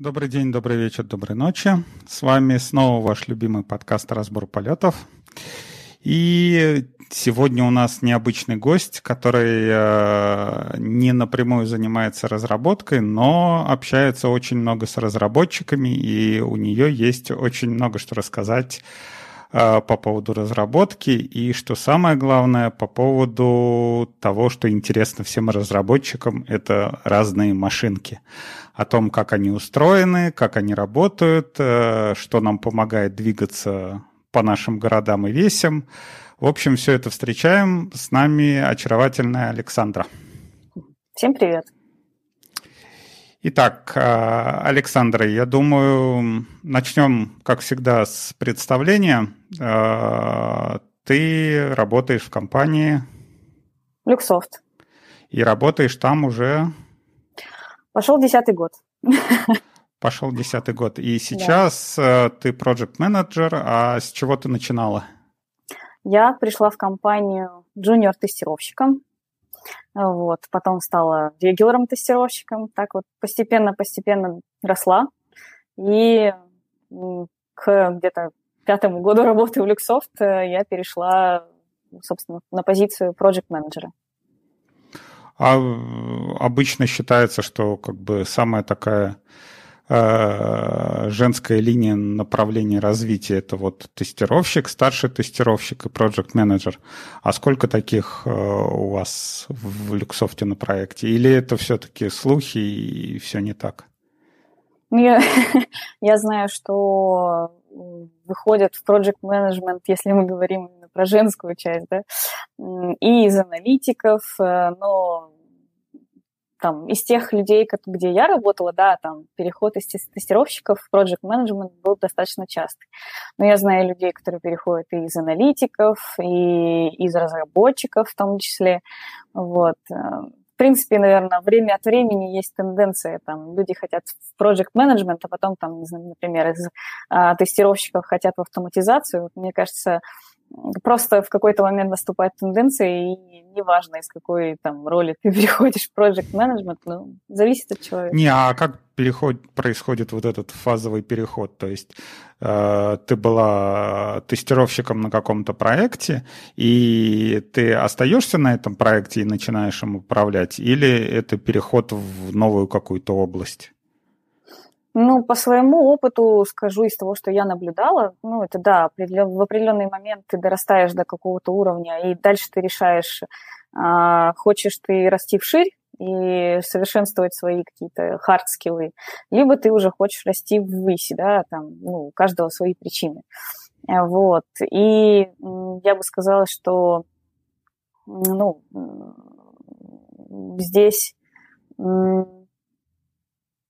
Добрый день, добрый вечер, доброй ночи. С вами снова ваш любимый подкаст «Разбор полетов». И сегодня у нас необычный гость, который э, не напрямую занимается разработкой, но общается очень много с разработчиками, и у нее есть очень много что рассказать по поводу разработки и, что самое главное, по поводу того, что интересно всем разработчикам, это разные машинки о том, как они устроены, как они работают, э, что нам помогает двигаться по нашим городам и весям. В общем, все это встречаем. С нами очаровательная Александра. Всем привет. Итак, э, Александра, я думаю, начнем, как всегда, с представления. Э, ты работаешь в компании... Люксофт. И работаешь там уже Пошел десятый год. Пошел десятый год. И сейчас да. Э, ты проект менеджер а с чего ты начинала? Я пришла в компанию джуниор-тестировщиком, вот, потом стала регуляром-тестировщиком, так вот постепенно-постепенно росла, и к где-то пятому году работы в Люксофт э, я перешла, собственно, на позицию проект менеджера. А обычно считается, что как бы самая такая женская линия направления развития это вот тестировщик, старший тестировщик и проект менеджер. А сколько таких э, у вас в Люксофте на проекте? Или это все-таки слухи и все не так? Ну, я, я знаю, что выходят в project management, если мы говорим именно про женскую часть, да, и из аналитиков, э, но там, из тех людей, где я работала, да, там, переход из тестировщиков в project management был достаточно частый. Но я знаю людей, которые переходят и из аналитиков, и из разработчиков в том числе. Вот. Э, в принципе, наверное, время от времени есть тенденция, там, люди хотят в project management, а потом, там, например, из а, тестировщиков хотят в автоматизацию. Вот, мне кажется, просто в какой-то момент наступает тенденция, и неважно, из какой там роли ты переходишь в project management, ну, зависит от человека. Не, а как переход, происходит вот этот фазовый переход? То есть э, ты была тестировщиком на каком-то проекте, и ты остаешься на этом проекте и начинаешь им управлять, или это переход в новую какую-то область? Ну, по своему опыту скажу из того, что я наблюдала, ну, это да, в определенный момент ты дорастаешь до какого-то уровня, и дальше ты решаешь, а, хочешь ты расти вширь и совершенствовать свои какие-то хард-скиллы, либо ты уже хочешь расти ввысь, да, там, ну, у каждого свои причины. Вот. И я бы сказала, что, ну, здесь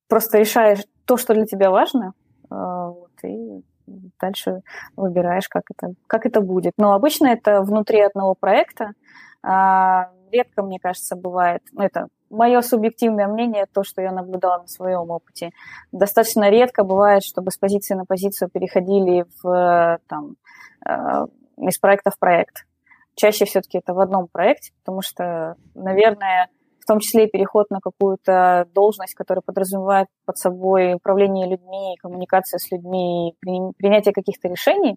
просто решаешь, то, что для тебя важно, а, вот, и дальше выбираешь, как это, как это будет. Но обычно это внутри одного проекта. А, редко, мне кажется, бывает, ну, это мое субъективное мнение, то, что я наблюдала на своем опыте. Достаточно редко бывает, чтобы с позиции на позицию переходили в, там, а, из проекта в проект. Чаще все-таки это в одном проекте, потому что, наверное, том числе переход на какую-то должность, которая подразумевает под собой управление людьми, коммуникация с людьми, принятие каких-то решений,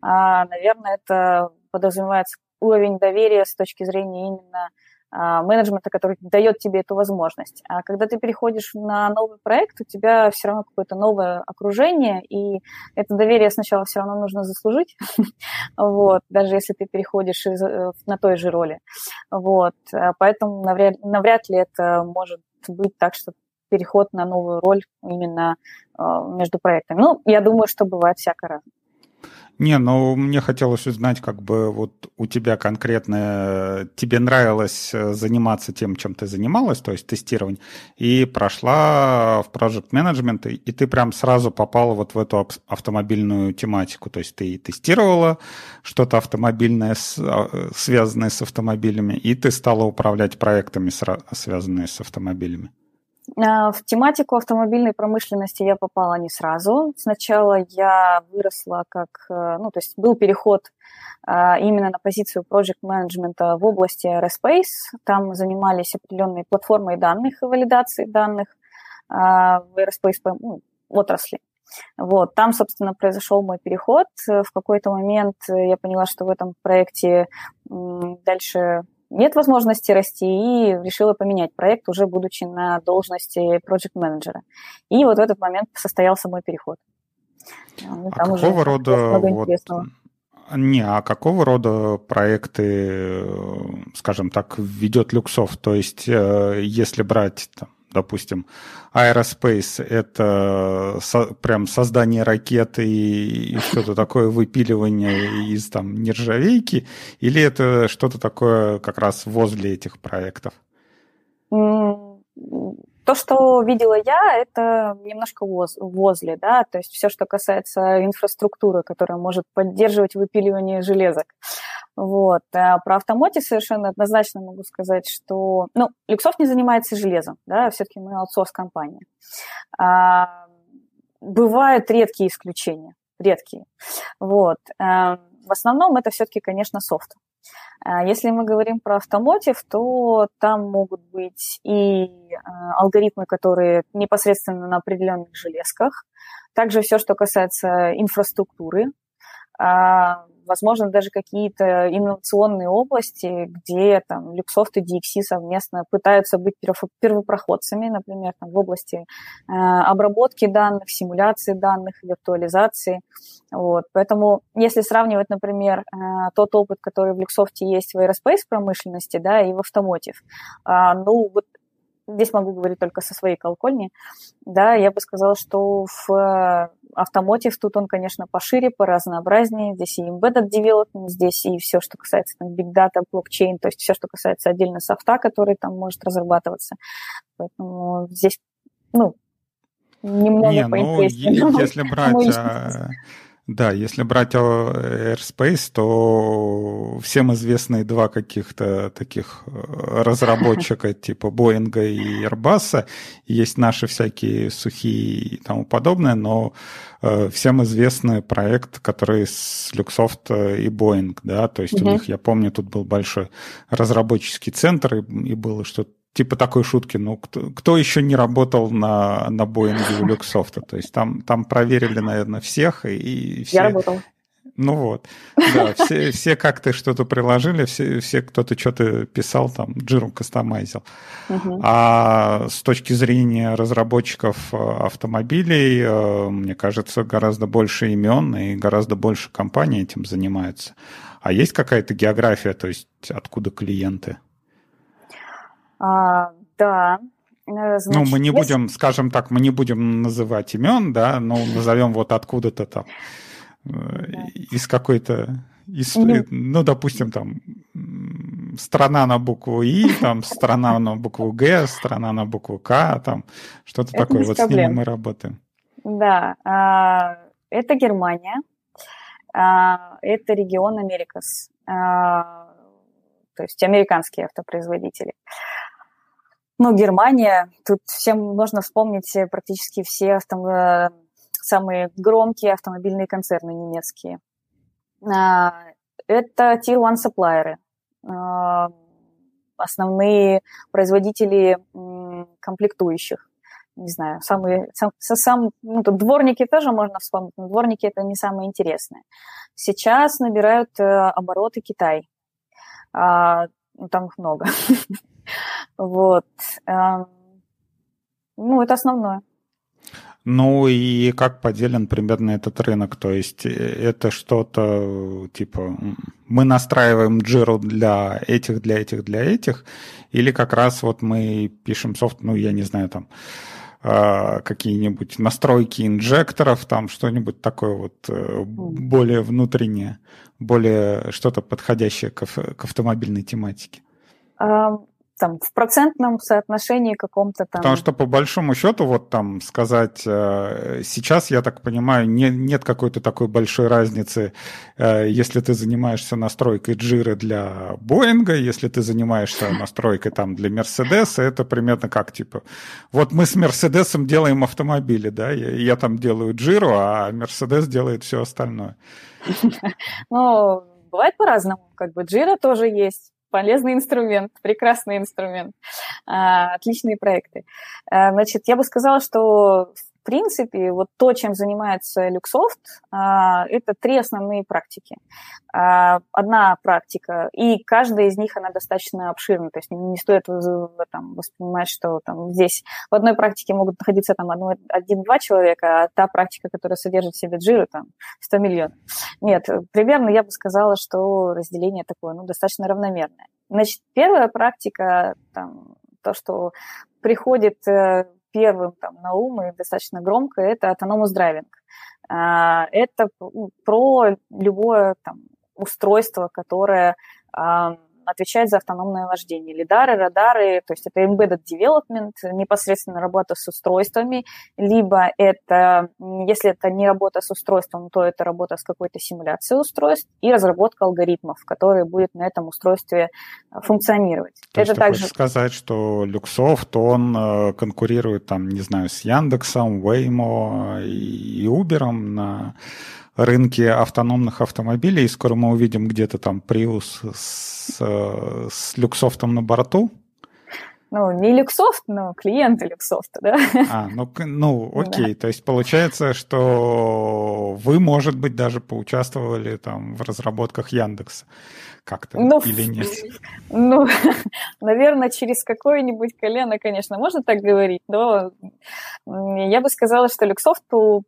а, наверное, это подразумевается уровень доверия с точки зрения именно менеджмента, который дает тебе эту возможность. А когда ты переходишь на новый проект, у тебя все равно какое-то новое окружение, и это доверие сначала все равно нужно заслужить, вот, даже если ты переходишь из, э, на той же роли. Вот, а поэтому навряд, навряд ли это может быть так, что переход на новую роль именно э, между проектами. Ну, я думаю, что бывает всяко разное. Не, ну мне хотелось узнать, как бы вот у тебя конкретно, тебе нравилось э, заниматься тем, чем ты занималась, то есть тестирование, и прошла в Project Management, и ты прям сразу попала вот в эту автомобильную тематику, то есть ты тестировала что-то автомобильное, а, связанное с автомобилями, и ты стала управлять проектами, связанными с автомобилями. А, в тематику автомобильной промышленности я попала не сразу. Сначала я выросла как, э, ну, то есть был переход а, именно на позицию project менеджмента в области Aerospace. Там занимались определенной платформой данных и валидацией данных. А, в Aerospace, ну, отрасли. Вот, там, собственно, произошел мой переход. В какой-то момент я поняла, что в этом проекте дальше нет возможности расти, и решила поменять проект, уже будучи на должности проект-менеджера. И вот в этот момент состоялся мой переход. Ну, а какого рода вот, не, а какого рода проекты, скажем так, ведет Люксофт? То есть, э, если брать там, допустим, Aerospace — это со, прям создание ракеты и, и что-то такое выпиливание из там нержавейки, или это что-то такое как раз возле этих проектов? То, что видела я, это немножко воз, возле, да, то есть все, что касается инфраструктуры, которая может поддерживать выпиливание железок. Вот. А про автомотив совершенно однозначно могу сказать, что, ну, Люксофт не занимается железом, да, все-таки мы аутсорс-компания. А, бывают редкие исключения, редкие. Вот. А, в основном это все-таки, конечно, софт. А если мы говорим про автомотив, то там могут быть и а, алгоритмы, которые непосредственно на определенных железках, также все, что касается инфраструктуры, а, возможно, даже какие-то инновационные области, где там Люксофт и DXC совместно пытаются быть первопроходцами, например, там, в области э, обработки данных, симуляции данных, виртуализации. Вот. Поэтому, если сравнивать, например, э, тот опыт, который в Люксофте есть в aerospace промышленности, да, и в автомотив, э, ну, вот здесь могу говорить только со своей колокольни, да, я бы сказала, что в автомотив тут он, конечно, пошире, поразнообразнее. Здесь и embedded development, здесь и все, что касается там, big data, блокчейн, то есть все, что касается отдельно софта, который там может разрабатываться. Поэтому здесь, ну, немного Не, поинтереснее. Ну, если брать да, если брать Airspace, то всем известные два каких-то таких э, разработчика типа Боинга и Airbus. Есть наши всякие сухие и тому подобное, но э, всем известный проект, который с Luxoft и Boeing, да, то есть mm-hmm. у них, я помню, тут был большой разработческий центр, и, и было что-то типа такой шутки, ну, кто, кто еще не работал на, на у Люксофта? То есть там, там проверили, наверное, всех, и, и все... Я работал. Ну вот, да, все, все как-то что-то приложили, все, все кто-то что-то писал, там, джиру кастомайзил. Uh-huh. А с точки зрения разработчиков э, автомобилей, э, мне кажется, гораздо больше имен и гораздо больше компаний этим занимаются. А есть какая-то география, то есть откуда клиенты? А, да. Значит, э, ну, мы не если... будем, скажем так, мы не будем называть имен, да, но назовем вот откуда-то там э, да. из какой-то из, ну, ну, допустим, там страна на букву И, там страна на букву Г, страна на букву К, там что-то такое. Вот проблем. с ними мы работаем. Да, а, это Германия, а, это регион Америкас, а, то есть американские автопроизводители. Ну, Германия, тут всем можно вспомнить практически все автом... Э, самые громкие автомобильные концерны немецкие. А, это Tier 1 supplier, а, основные производители комплектующих. Не знаю, самые, сам, сам, ну, тут дворники тоже можно вспомнить, но дворники это не самое интересное. Сейчас набирают э, обороты Китай. А, ну, там их много. Вот. Эм, ну, это основное. Ну и как поделен примерно этот рынок? То есть э, это что-то типа мы настраиваем джиру для этих, для этих, для этих, или как раз вот мы пишем софт, ну я не знаю там а, какие-нибудь настройки инжекторов, там что-нибудь такое вот э, более внутреннее, более что-то подходящее к, к автомобильной тематике там, в процентном соотношении каком-то там. Потому что по большому счету, вот там сказать, э, сейчас, я так понимаю, не, нет какой-то такой большой разницы, э, если ты занимаешься настройкой джиры для Боинга, если ты занимаешься настройкой там для Мерседеса, это примерно как, типа, вот мы с Мерседесом делаем автомобили, да, я, я там делаю джиру, а Мерседес делает все остальное. Ну, бывает по-разному, как бы джира тоже есть, полезный инструмент, прекрасный инструмент, а, отличные проекты. А, значит, я бы сказала, что принципе, вот то, чем занимается Люксофт, а, это три основные практики. А, одна практика, и каждая из них, она достаточно обширна, то есть не стоит там, воспринимать, что там здесь в одной практике могут находиться там один-два человека, а та практика, которая содержит в себе джиру, там 100 миллионов. Нет, примерно я бы сказала, что разделение такое, ну, достаточно равномерное. Значит, первая практика, там, то, что приходит э, первым там, на ум и достаточно громко, это autonomous driving. А, это про любое там, устройство, которое отвечает за автономное вождение. Лидары, радары, то есть это embedded development, непосредственно работа с устройствами, либо это, если это не работа с устройством, то это работа с какой-то симуляцией устройств и разработка алгоритмов, которые будет на этом устройстве э, функционировать. То это есть также... сказать, что Люксофт, он э, конкурирует там, не знаю, с Яндексом, Waymo и Uber на рынке автономных автомобилей, и скоро мы увидим где-то там Prius с, с люксофтом на борту. Ну, не Люксофт, но клиенты Люксофта, да? А, ну, ну окей. Да. То есть получается, что вы, может быть, даже поучаствовали там в разработках Яндекса как-то ну, или нет? Ну, наверное, через какое-нибудь колено, конечно, можно так говорить, но я бы сказала, что Люксофт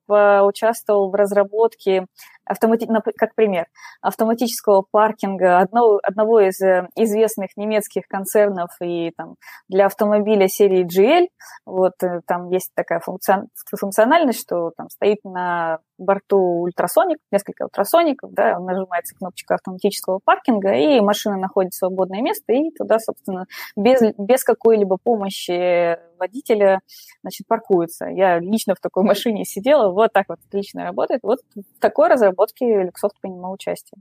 участвовал в разработке автомати... как пример, автоматического паркинга одного, одного из э, известных немецких концернов и там, для автомобиля серии GL. Вот э, там есть такая функциональность, что там стоит на борту ультрасоник, несколько ультрасоников, да, нажимается кнопочка автоматического паркинга, и машина находит свободное место, и туда, собственно, без, без какой-либо помощи водителя, значит, паркуется. Я лично в такой машине сидела, вот так вот отлично работает. Вот в такой разработке Люксофт принимал участие.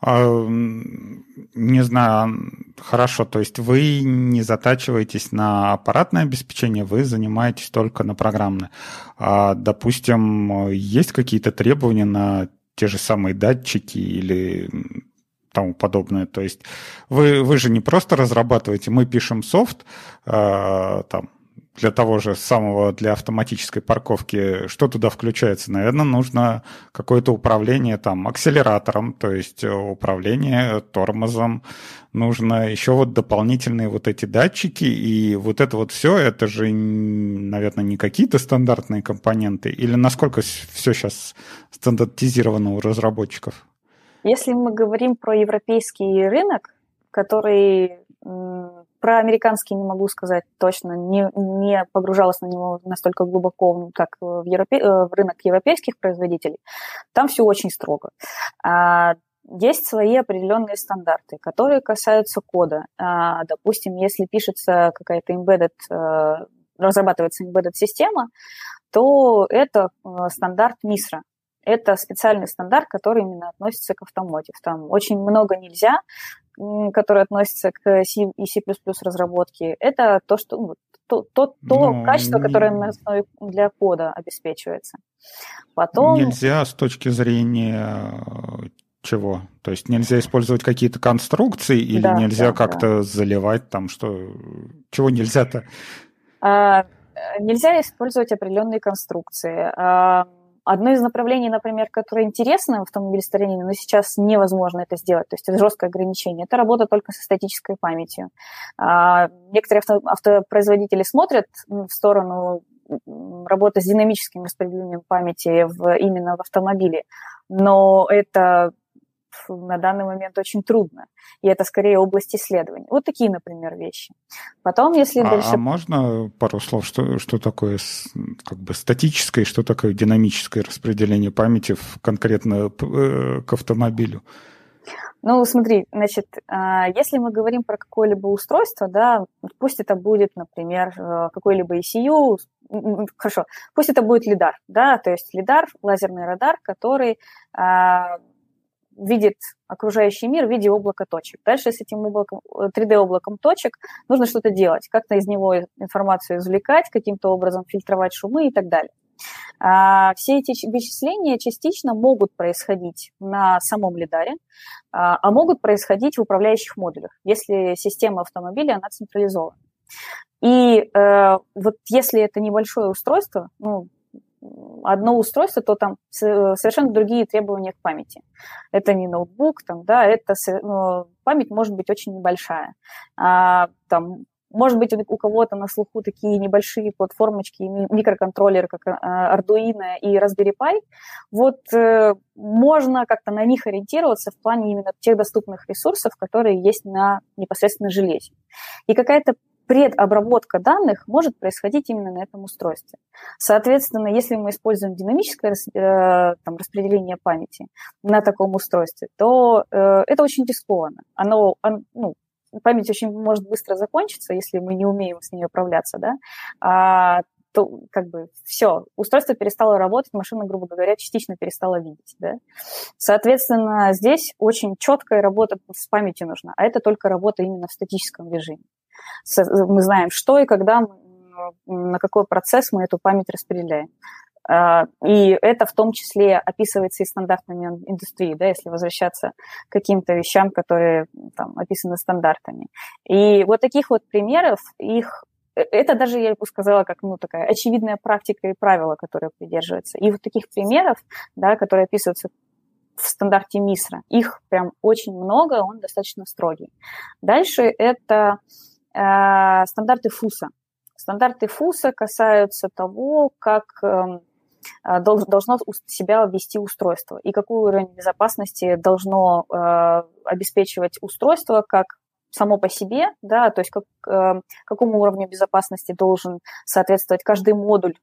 А, не знаю, хорошо, то есть вы не затачиваетесь на аппаратное обеспечение, вы занимаетесь только на программное. А, допустим, есть какие-то требования на те же самые датчики или тому подобное. То есть вы, вы же не просто разрабатываете, мы пишем софт, э, там, для того же самого, для автоматической парковки, что туда включается? Наверное, нужно какое-то управление там акселератором, то есть управление тормозом, нужно еще вот дополнительные вот эти датчики, и вот это вот все, это же, наверное, не какие-то стандартные компоненты, или насколько все сейчас стандартизировано у разработчиков? Если мы говорим про европейский рынок, который про американский не могу сказать точно, не, не погружалась на него настолько глубоко, как в, европе, э, в рынок европейских производителей. Там все очень строго. А, есть свои определенные стандарты, которые касаются кода. А, допустим, если пишется какая-то embedded, э, разрабатывается embedded система, то это э, стандарт MISRA. Это специальный стандарт, который именно относится к автомотив. Там очень много нельзя, которые относятся к C и C++ разработке, это то, что ну, то, то, то ну, качество, которое на основе для кода обеспечивается. Потом... Нельзя с точки зрения э, чего? То есть нельзя использовать какие-то конструкции или да, нельзя да, как-то да. заливать там что? Чего нельзя-то? А, нельзя использовать определенные конструкции. А, Одно из направлений, например, которое интересно в автомобилестроении, но сейчас невозможно это сделать, то есть это жесткое ограничение, это работа только со статической памятью. А, некоторые авто, автопроизводители смотрят в сторону работы с динамическим распределением памяти в, именно в автомобиле, но это на данный момент очень трудно. И это скорее область исследований. Вот такие, например, вещи. Потом, если а, дальше... А можно пару слов, что, что такое как бы статическое, что такое динамическое распределение памяти в, конкретно э, к автомобилю? Ну, смотри, значит, а, если мы говорим про какое-либо устройство, да, пусть это будет, например, э, какой-либо ECU, хорошо, пусть это будет лидар, да, то есть лидар, лазерный радар, который а, видит окружающий мир в виде облака точек. Дальше с этим облаком, 3D-облаком точек нужно что-то делать, как-то из него информацию извлекать, каким-то образом фильтровать шумы и так далее. А, все эти вычисления частично могут происходить на самом лидаре, а, а могут происходить в управляющих модулях, если система автомобиля, она централизована. И э, вот если это небольшое устройство, ну, одно устройство, то там совершенно другие требования к памяти. Это не ноутбук, там, да, это ну, память может быть очень небольшая. А, там, может быть, у кого-то на слуху такие небольшие платформочки, микроконтроллеры, как а, Arduino и Raspberry Pi. Вот э, можно как-то на них ориентироваться в плане именно тех доступных ресурсов, которые есть на непосредственно железе. И какая-то предобработка данных может происходить именно на этом устройстве. Соответственно, если мы используем динамическое э, там, распределение памяти на таком устройстве, то э, это очень рискованно. Оно, он, ну, память очень может быстро закончиться, если мы не умеем с ней управляться, да, а, то как бы все, устройство перестало работать, машина, грубо говоря, частично перестала видеть. Да? Соответственно, здесь очень четкая работа с памятью нужна, а это только работа именно в статическом режиме мы знаем, что и когда, на какой процесс мы эту память распределяем. А, и это в том числе описывается и стандартами индустрии, да, если возвращаться к каким-то вещам, которые там, описаны стандартами. И вот таких вот примеров, их э, это даже, я бы сказала, как ну, такая очевидная практика и правила, которые придерживаются. И вот таких примеров, да, которые описываются в стандарте МИСРа, их прям очень много, он достаточно строгий. Дальше это Э, стандарты ФУСа. Стандарты ФУСа касаются того, как эм, э, должно себя вести устройство и какой уровень безопасности должно э, обеспечивать устройство как само по себе, да, то есть как, какому уровню безопасности должен соответствовать каждый модуль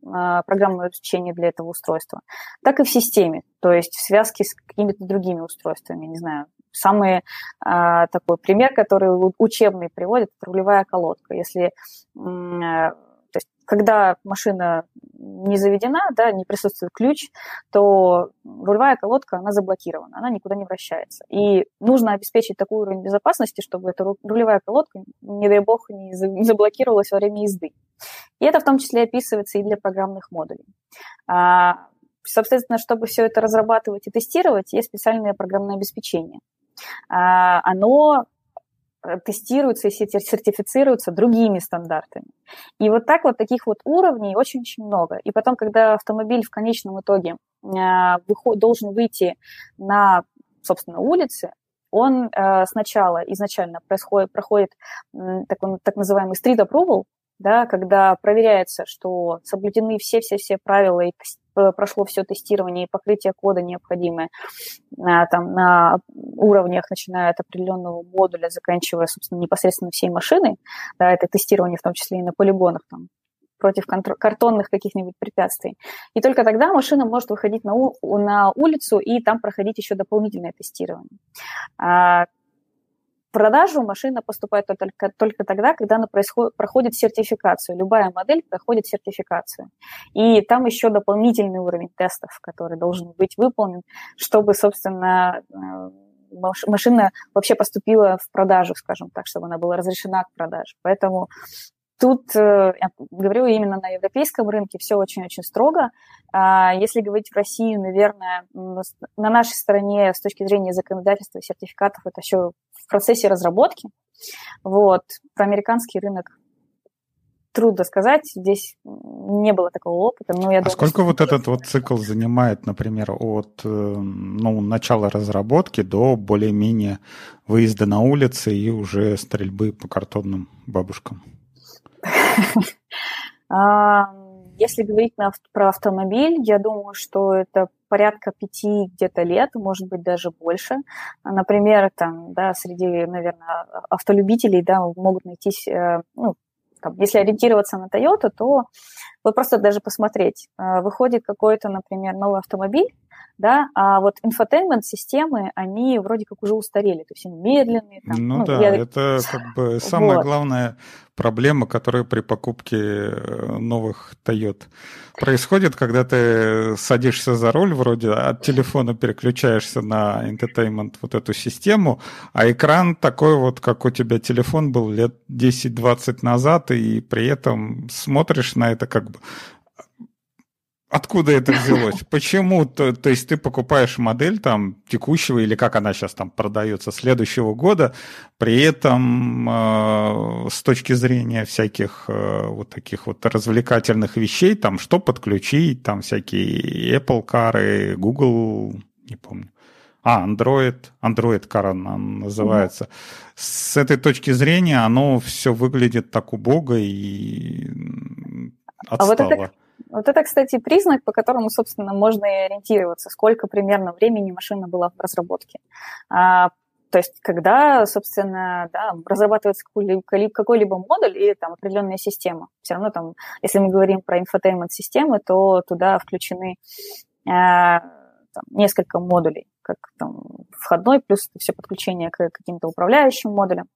программного обеспечения для этого устройства, так и в системе, то есть в связке с какими-то другими устройствами, не знаю, Самый а, такой пример, который учебный приводит, это рулевая колодка. Если э, то есть, когда машина не заведена, да, не присутствует ключ, то рулевая колодка, она заблокирована, она никуда не вращается. И нужно обеспечить такой уровень безопасности, чтобы эта рулевая колодка, не дай бог, не заблокировалась во время езды. И это в том числе описывается и для программных модулей. А, соответственно, чтобы все это разрабатывать и тестировать, есть специальное программное обеспечение. А, оно э, тестируется и сертифицируется другими стандартами. И вот так вот таких вот уровней очень-очень много. И потом, когда автомобиль в конечном итоге а, должен выйти на, собственно, улицы, он э, сначала изначально происходит, проходит так, так называемый street approval, да, когда проверяется, что соблюдены все-все-все правила и прошло все тестирование и покрытие кода необходимое а, там, на уровнях, начиная от определенного модуля, заканчивая, собственно, непосредственно всей машиной. Да, это тестирование в том числе и на полигонах, там, против картонных каких-нибудь препятствий. И только тогда машина может выходить на, у, на улицу и там проходить еще дополнительное тестирование. Продажу машина поступает только, только тогда, когда она происходит, проходит сертификацию. Любая модель проходит сертификацию. И там еще дополнительный уровень тестов, который должен быть выполнен, чтобы, собственно, э, машина вообще поступила в продажу, скажем так, чтобы она была разрешена к продаже. Поэтому Тут, э, я говорю, именно на европейском рынке все очень-очень строго. А если говорить в России, наверное, на нашей стороне с точки зрения законодательства и сертификатов это еще в процессе разработки. Вот. Про американский рынок трудно сказать, здесь не было такого опыта. Но я а думаю, сколько вот этот вот цикл занимает, например, от э, ну, начала разработки до более-менее выезда на улицы и уже стрельбы по картонным бабушкам? А, если говорить про автомобиль, я думаю, что это порядка пяти где-то лет, может быть, даже больше. Например, там, да, среди, наверное, автолюбителей да, могут найтись, э, ну, там, если ориентироваться на Toyota, то вот просто даже посмотреть. Э, выходит какой-то, например, новый автомобиль, да, а вот инфотеймент-системы, они вроде как уже устарели, то есть они медленные. Там, ну, ну да, я... это как бы самая вот. главная проблема, которая при покупке э, новых Toyota происходит, когда ты садишься за руль, вроде от телефона переключаешься на entertainment вот эту систему, а экран такой вот, как у тебя телефон был лет 10-20 назад, и при этом смотришь на это как бы Откуда это взялось? Почему? То, то есть ты покупаешь модель там текущего или как она сейчас там продается следующего года, при этом э, с точки зрения всяких э, вот таких вот развлекательных вещей, там что подключить, там всякие Apple Car, Google, не помню. А, Android, Android Car она называется. Mm-hmm. С этой точки зрения оно все выглядит так убого и отстало. А вот это вот это, кстати, признак, по которому, собственно, можно и ориентироваться, сколько примерно времени машина была в разработке. А, то есть, когда, собственно, да, разрабатывается какой-либо, модуль или там определенная система, все равно там, если мы говорим про инфотеймент-системы, то туда включены э, там, несколько модулей, как там входной, плюс все подключение к каким-то управляющим модулям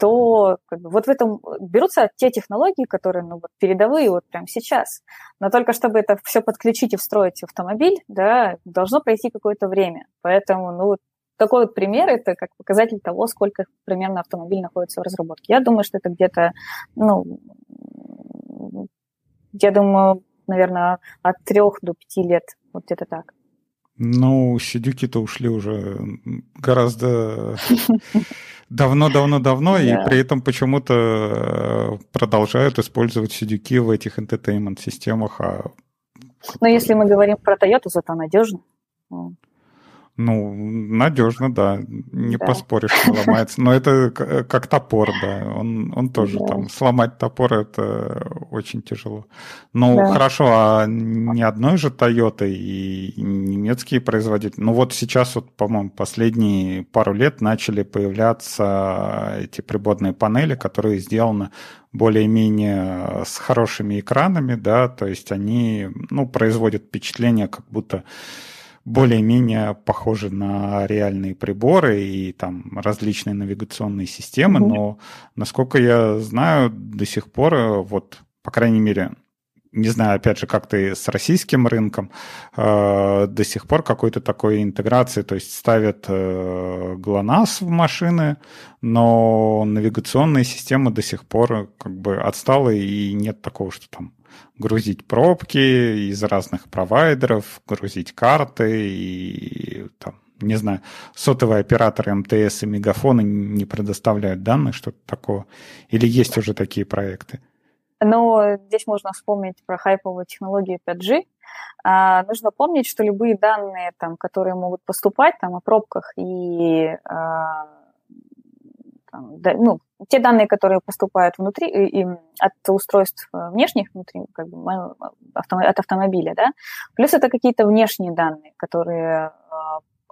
то вот в этом берутся те технологии, которые ну, вот, передовые вот прямо сейчас. Но только чтобы это все подключить и встроить в автомобиль, да, должно пройти какое-то время. Поэтому, ну, такой вот пример – это как показатель того, сколько примерно автомобиль находится в разработке. Я думаю, что это где-то, ну, я думаю, наверное, от трех до пяти лет, вот где-то так. Ну, сидюки-то ушли уже гораздо давно-давно-давно, и при этом почему-то э, продолжают использовать сидюки в этих entertainment-системах. А... Но если мы говорим про Toyota, зато надежно. Ну, надежно, да. Не да. поспоришь, что ломается. Но это как топор, да. Он, он тоже да. там сломать топор это очень тяжело. Ну, да. хорошо, а ни одной же Toyota и немецкие производители. Ну, вот сейчас, вот, по-моему, последние пару лет начали появляться эти приборные панели, которые сделаны более-менее с хорошими экранами, да, то есть они, ну, производят впечатление, как будто более-менее похожи на реальные приборы и там различные навигационные системы, mm-hmm. но, насколько я знаю, до сих пор, э, вот, по крайней мере, не знаю, опять же, как ты с российским рынком, э, до сих пор какой-то такой интеграции, то есть ставят э, ГЛОНАСС в машины, но навигационные системы до сих пор как бы отсталы, и нет такого, что там грузить пробки из разных провайдеров, грузить карты и там, не знаю, сотовые операторы МТС и Мегафоны не предоставляют данных, что-то такого? Или есть уже такие проекты? Но здесь можно вспомнить про хайповую технологию 5G. А, нужно помнить, что любые данные, там, которые могут поступать там, о пробках и а, там, да, ну, те данные, которые поступают внутри и, и от устройств э, внешних внутри, как бы, от автомобиля, да, плюс это какие-то внешние данные, которые э,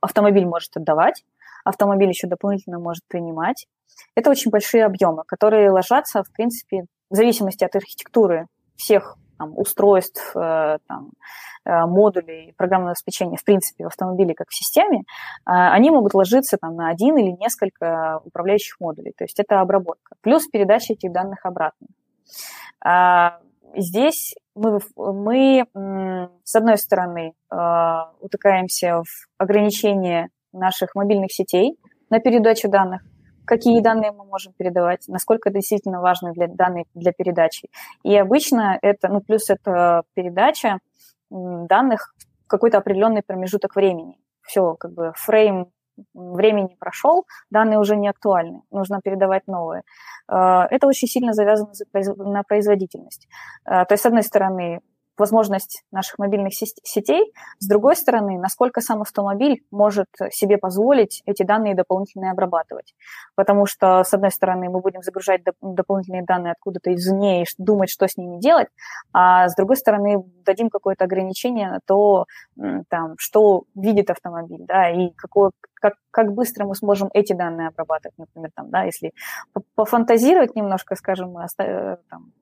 автомобиль может отдавать, автомобиль еще дополнительно может принимать. Это очень большие объемы, которые ложатся, в принципе, в зависимости от архитектуры всех там, устройств, э, там, э, модулей программного обеспечения, в принципе, в автомобиле как в системе, э, они могут ложиться там, на один или несколько управляющих модулей. То есть это обработка. Плюс передача этих данных обратно. А, здесь мы, мы с одной стороны, утыкаемся в ограничение наших мобильных сетей на передачу данных, какие данные мы можем передавать, насколько это действительно важно для данных для передачи. И обычно это, ну, плюс это передача данных в какой-то определенный промежуток времени. Все, как бы фрейм времени прошел, данные уже не актуальны, нужно передавать новые. Э, это очень сильно завязано на производительность. Э, то есть, с одной стороны, возможность наших мобильных сетей, с другой стороны, насколько сам автомобиль может себе позволить эти данные дополнительно обрабатывать. Потому что, с одной стороны, мы будем загружать дополнительные данные откуда-то извне и думать, что с ними делать, а с другой стороны, дадим какое-то ограничение на то, там, что видит автомобиль, да, и какое, как, как быстро мы сможем эти данные обрабатывать, например, там, да, если пофантазировать немножко, скажем, мы э, там,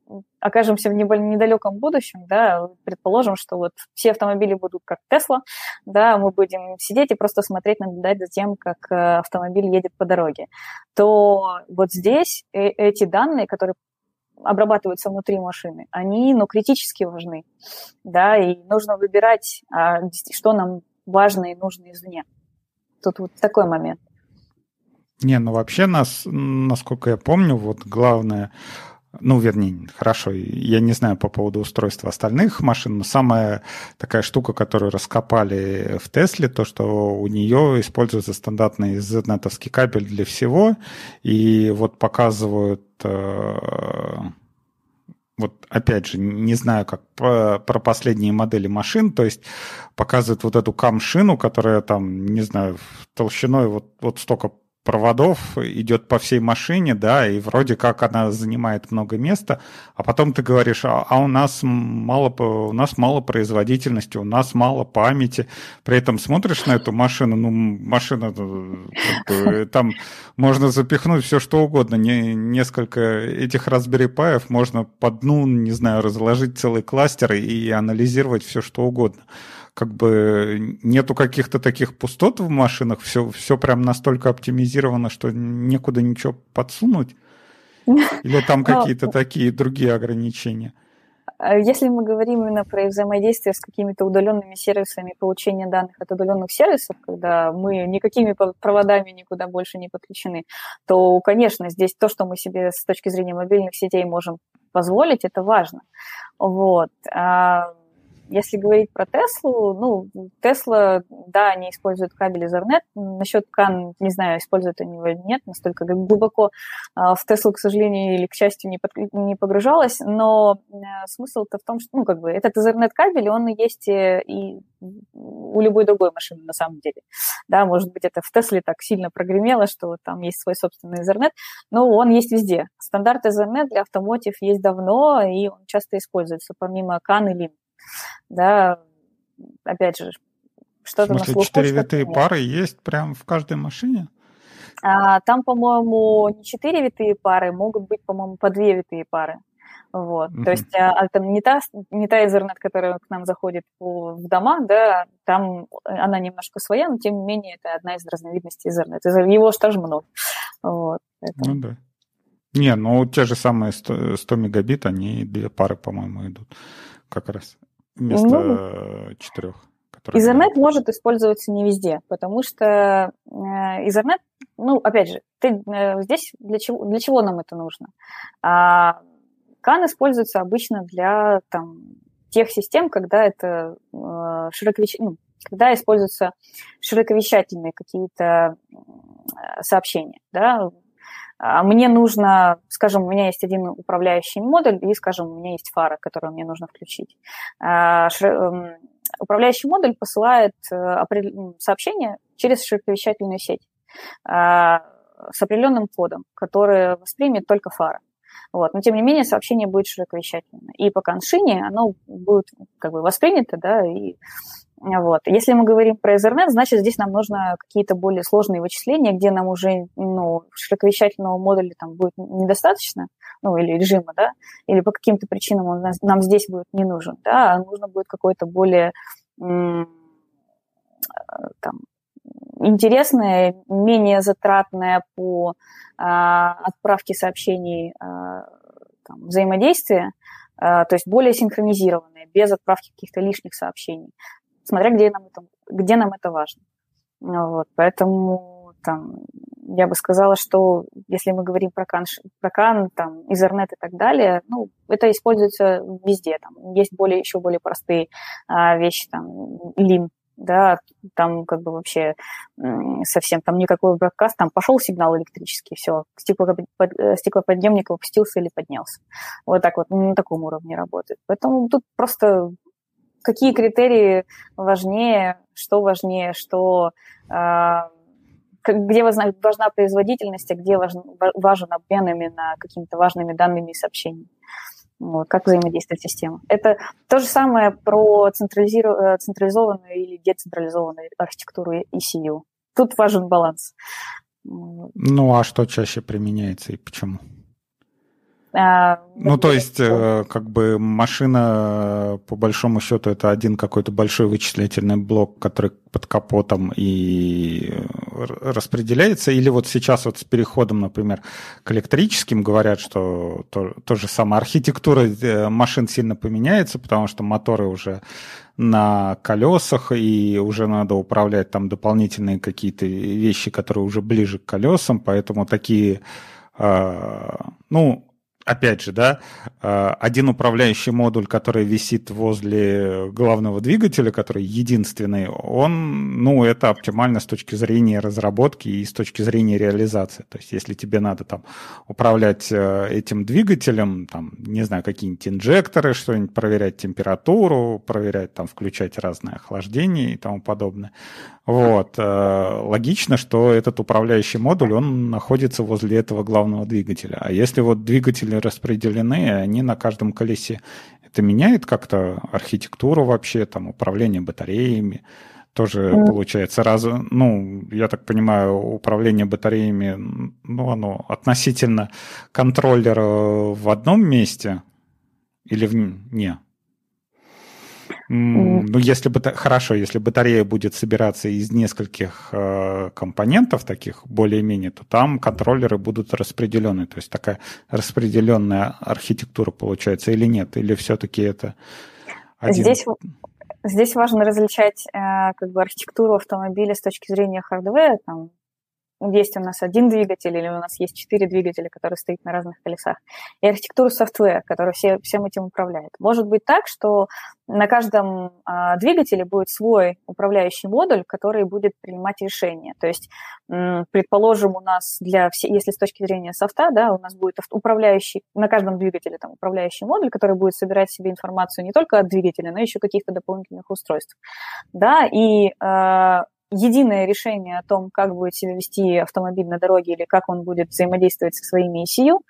окажемся в недалеком будущем, да, предположим, что вот все автомобили будут как Тесла, да, мы будем сидеть и просто смотреть, наблюдать за тем, как э, автомобиль едет по дороге, то вот здесь э, эти данные, которые обрабатываются внутри машины, они, ну, критически важны, да, и нужно выбирать, а, что нам важно и нужно извне. Тут вот такой момент. Не, ну вообще нас, насколько я помню, вот главное ну, вернее, хорошо, я не знаю по поводу устройства остальных машин, но самая такая штука, которую раскопали в Тесле, то, что у нее используется стандартный Z-нетовский кабель для всего, и вот показывают э, вот опять же, не знаю, как про, про последние модели машин, то есть показывают вот эту кам-шину, которая там, не знаю, толщиной вот, вот столько проводов идет по всей машине, да, и вроде как она занимает много места, а потом ты говоришь, а, а у нас мало, у нас мало производительности, у нас мало памяти, при этом смотришь на эту машину, ну, машина, э, там можно запихнуть все что угодно, не, несколько этих Raspberry Pi можно по дну, не знаю, разложить целый кластер и анализировать все что угодно как бы нету каких-то таких пустот в машинах, все, все прям настолько оптимизировано, что некуда ничего подсунуть? Или там какие-то такие другие ограничения? А если мы говорим именно про взаимодействие с какими-то удаленными сервисами получения данных от удаленных сервисов, когда мы никакими проводами никуда больше не подключены, то, конечно, здесь то, что мы себе с точки зрения мобильных сетей можем позволить, это важно. Вот. Если говорить про Теслу, ну, Тесла, да, они используют кабель Ethernet. Насчет CAN, не знаю, используют они его или нет, настолько глубоко а, в Теслу, к сожалению, или к счастью, не, под, не погружалась, но э, смысл-то в том, что, ну, как бы, этот Ethernet кабель, он есть э, и у любой другой машины на самом деле. Да, может быть, это в Тесле так сильно прогремело, что там есть свой собственный Ethernet, но он есть везде. Стандарт Ethernet для автомотив есть давно, и он часто используется, помимо CAN и LIN да, опять же, что-то на слуху. четыре витые пары есть прям в каждой машине? А, там, по-моему, не четыре витые пары, могут быть, по-моему, по две витые пары. Вот. Uh-huh. То есть а, там не та, не та Ethernet, которая к нам заходит в дома, да, там она немножко своя, но тем не менее это одна из разновидностей Ethernet. Его же тоже много. Вот, Ну да. Не, ну те же самые 100, 100 мегабит, они две пары, по-моему, идут как раз вместо ну, четырех. Ethernet может использоваться не везде, потому что э, Ethernet, ну, опять же, ты э, здесь для чего, для чего нам это нужно? А CAN используется обычно для там, тех систем, когда это э, широковеч... ну, когда используются широковещательные какие-то сообщения, да, мне нужно, скажем, у меня есть один управляющий модуль, и, скажем, у меня есть фара, которую мне нужно включить. А, эм, управляющий модуль посылает э, сообщение через широковещательную сеть а, с определенным кодом, который воспримет только фара. Вот. Но, тем не менее, сообщение будет широковещательное. И по коншине оно будет как бы воспринято, да, и вот. Если мы говорим про Ethernet, значит, здесь нам нужно какие-то более сложные вычисления, где нам уже ну, широковещательного модуля там будет недостаточно, ну, или режима, да, или по каким-то причинам он нам здесь будет не нужен, да, а нужно будет какое-то более там, интересное, менее затратное по а, отправке сообщений а, там, взаимодействие, а, то есть более синхронизированное, без отправки каких-то лишних сообщений смотря где нам это, где нам это важно. Вот, поэтому там, я бы сказала, что если мы говорим про кан, про кан там, Ethernet и так далее, ну, это используется везде. Там, есть более, еще более простые а, вещи, там, LIN, да, там как бы вообще совсем там никакой бродкаст, там пошел сигнал электрический, все, э, стеклоподъемник опустился или поднялся. Вот так вот, на таком уровне работает. Поэтому тут просто какие критерии важнее, что важнее, что а, где важна, производительность, а где важен, важен обмен именно какими-то важными данными и сообщениями. Вот, как взаимодействует система. Это то же самое про централизированную, централизованную или децентрализованную архитектуру ECU. Тут важен баланс. Ну, а что чаще применяется и почему? А, ну, то есть, э, как бы машина, по большому счету, это один какой-то большой вычислительный блок, который под капотом и распределяется. Или вот сейчас вот с переходом, например, к электрическим говорят, что то, то же самое. Архитектура э, машин сильно поменяется, потому что моторы уже на колесах, и уже надо управлять там дополнительные какие-то вещи, которые уже ближе к колесам, поэтому такие, э, ну, опять же, да, э, один управляющий модуль, который висит возле главного двигателя, который единственный, он, ну, это оптимально с точки зрения разработки и с точки зрения реализации. То есть, если тебе надо там управлять э, этим двигателем, там, не знаю, какие-нибудь инжекторы, что-нибудь проверять температуру, проверять, там, включать разное охлаждение и тому подобное, вот. Э, логично, что этот управляющий модуль, он находится возле этого главного двигателя. А если вот двигатели распределены, они на каждом колесе, это меняет как-то архитектуру вообще, там, управление батареями? Тоже mm. получается раз, ну, я так понимаю, управление батареями, ну, оно относительно контроллера в одном месте или в не? Ну, если бы хорошо, если батарея будет собираться из нескольких э, компонентов таких более-менее, то там контроллеры будут распределены. То есть такая распределенная архитектура получается или нет? Или все-таки это один... Здесь, здесь важно различать э, как бы архитектуру автомобиля с точки зрения хардвера, там, есть у нас один двигатель или у нас есть четыре двигателя, которые стоят на разных колесах, и архитектуру софтвера, который все, всем этим управляет. Может быть так, что на каждом а, двигателе будет свой управляющий модуль, который будет принимать решения. То есть, м, предположим, у нас для все, если с точки зрения софта, да, у нас будет управляющий, на каждом двигателе там управляющий модуль, который будет собирать себе информацию не только от двигателя, но еще каких-то дополнительных устройств. Да, и э, единое решение о том, как будет себя вести автомобиль на дороге или как он будет взаимодействовать со своими ECU,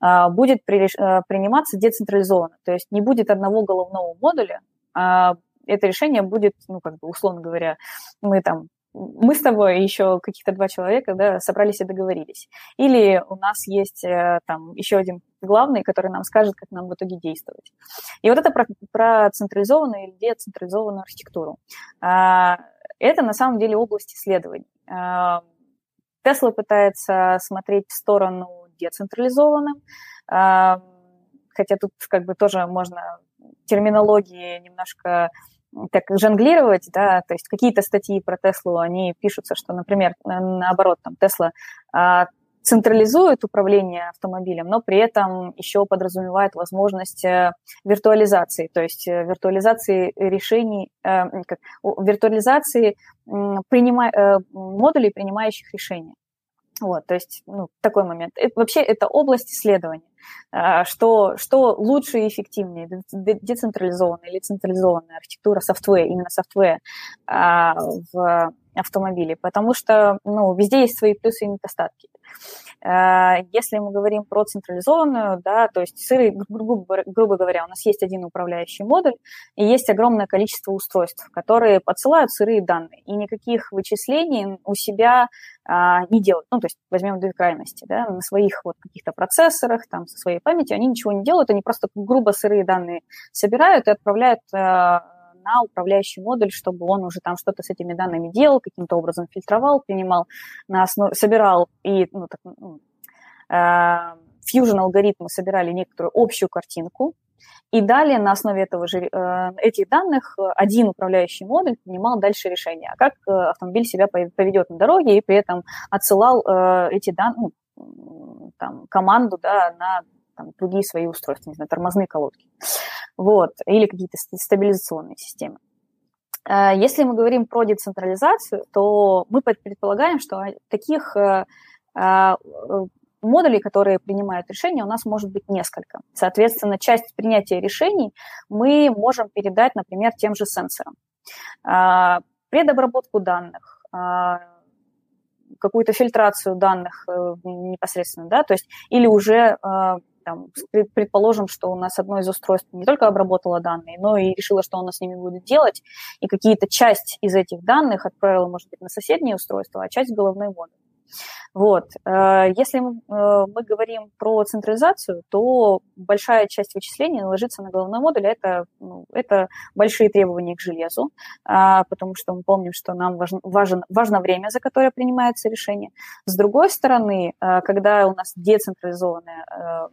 а, будет а, приниматься децентрализованно. То есть не будет одного головного модуля, а это решение будет, ну, как бы, условно говоря, мы там мы с тобой еще каких-то два человека да, собрались и договорились. Или у нас есть э, там еще один главный, который нам скажет, как нам в итоге действовать. И вот это про, про централизованную или децентрализованную архитектуру. Это на самом деле область исследований. Тесла пытается смотреть в сторону децентрализованным, хотя тут как бы тоже можно терминологии немножко так жонглировать, да, то есть какие-то статьи про Теслу, они пишутся, что, например, наоборот, там Тесла централизует управление автомобилем, но при этом еще подразумевает возможность э, виртуализации, то есть э, виртуализации решений, э, как, виртуализации принима, модулей, принимающих решения. Вот, то есть ну, такой момент. Это, вообще это область исследования. Что, что лучше и эффективнее, децентрализованная или централизованная архитектура софтвера, именно софтвера в автомобиле, потому что ну, везде есть свои плюсы и недостатки. Э, если мы говорим про централизованную, да, то есть сыры, грубо, грубо говоря, у нас есть один управляющий модуль и есть огромное количество устройств, которые подсылают сырые данные, и никаких вычислений у себя а, не делают. Ну, то есть возьмем две крайности, да, на своих вот каких-то процессорах, там, со своей памятью, они ничего не делают, они просто грубо сырые данные собирают и отправляют а, на управляющий модуль, чтобы он уже там что-то с этими данными делал, каким-то образом фильтровал, принимал на основе, собирал и, ну, так, э, Fusion алгоритмы собирали некоторую общую картинку, и далее на основе этого же, э, этих данных один управляющий модуль принимал дальше решение, а как э, автомобиль себя поведет на дороге, и при этом отсылал э, эти данные, ну, там, команду да, на там, другие свои устройства, не знаю, тормозные колодки вот, или какие-то стабилизационные системы. Э, если мы говорим про децентрализацию, то мы предполагаем, что таких э, э, модулей, которые принимают решения, у нас может быть несколько. Соответственно, часть принятия решений мы можем передать, например, тем же сенсорам. Предобработку данных, какую-то фильтрацию данных непосредственно, да, то есть или уже там, предположим, что у нас одно из устройств не только обработало данные, но и решило, что оно с ними будет делать, и какие-то часть из этих данных отправила, может быть, на соседнее устройство, а часть в головной модуль. Вот. Э, если мы, э, мы говорим про централизацию, то большая часть вычислений ложится на головной модуль. Это, ну, это большие требования к железу, а, потому что мы помним, что нам важно, важен, важно время, за которое принимается решение. С другой стороны, э, когда у нас децентрализованная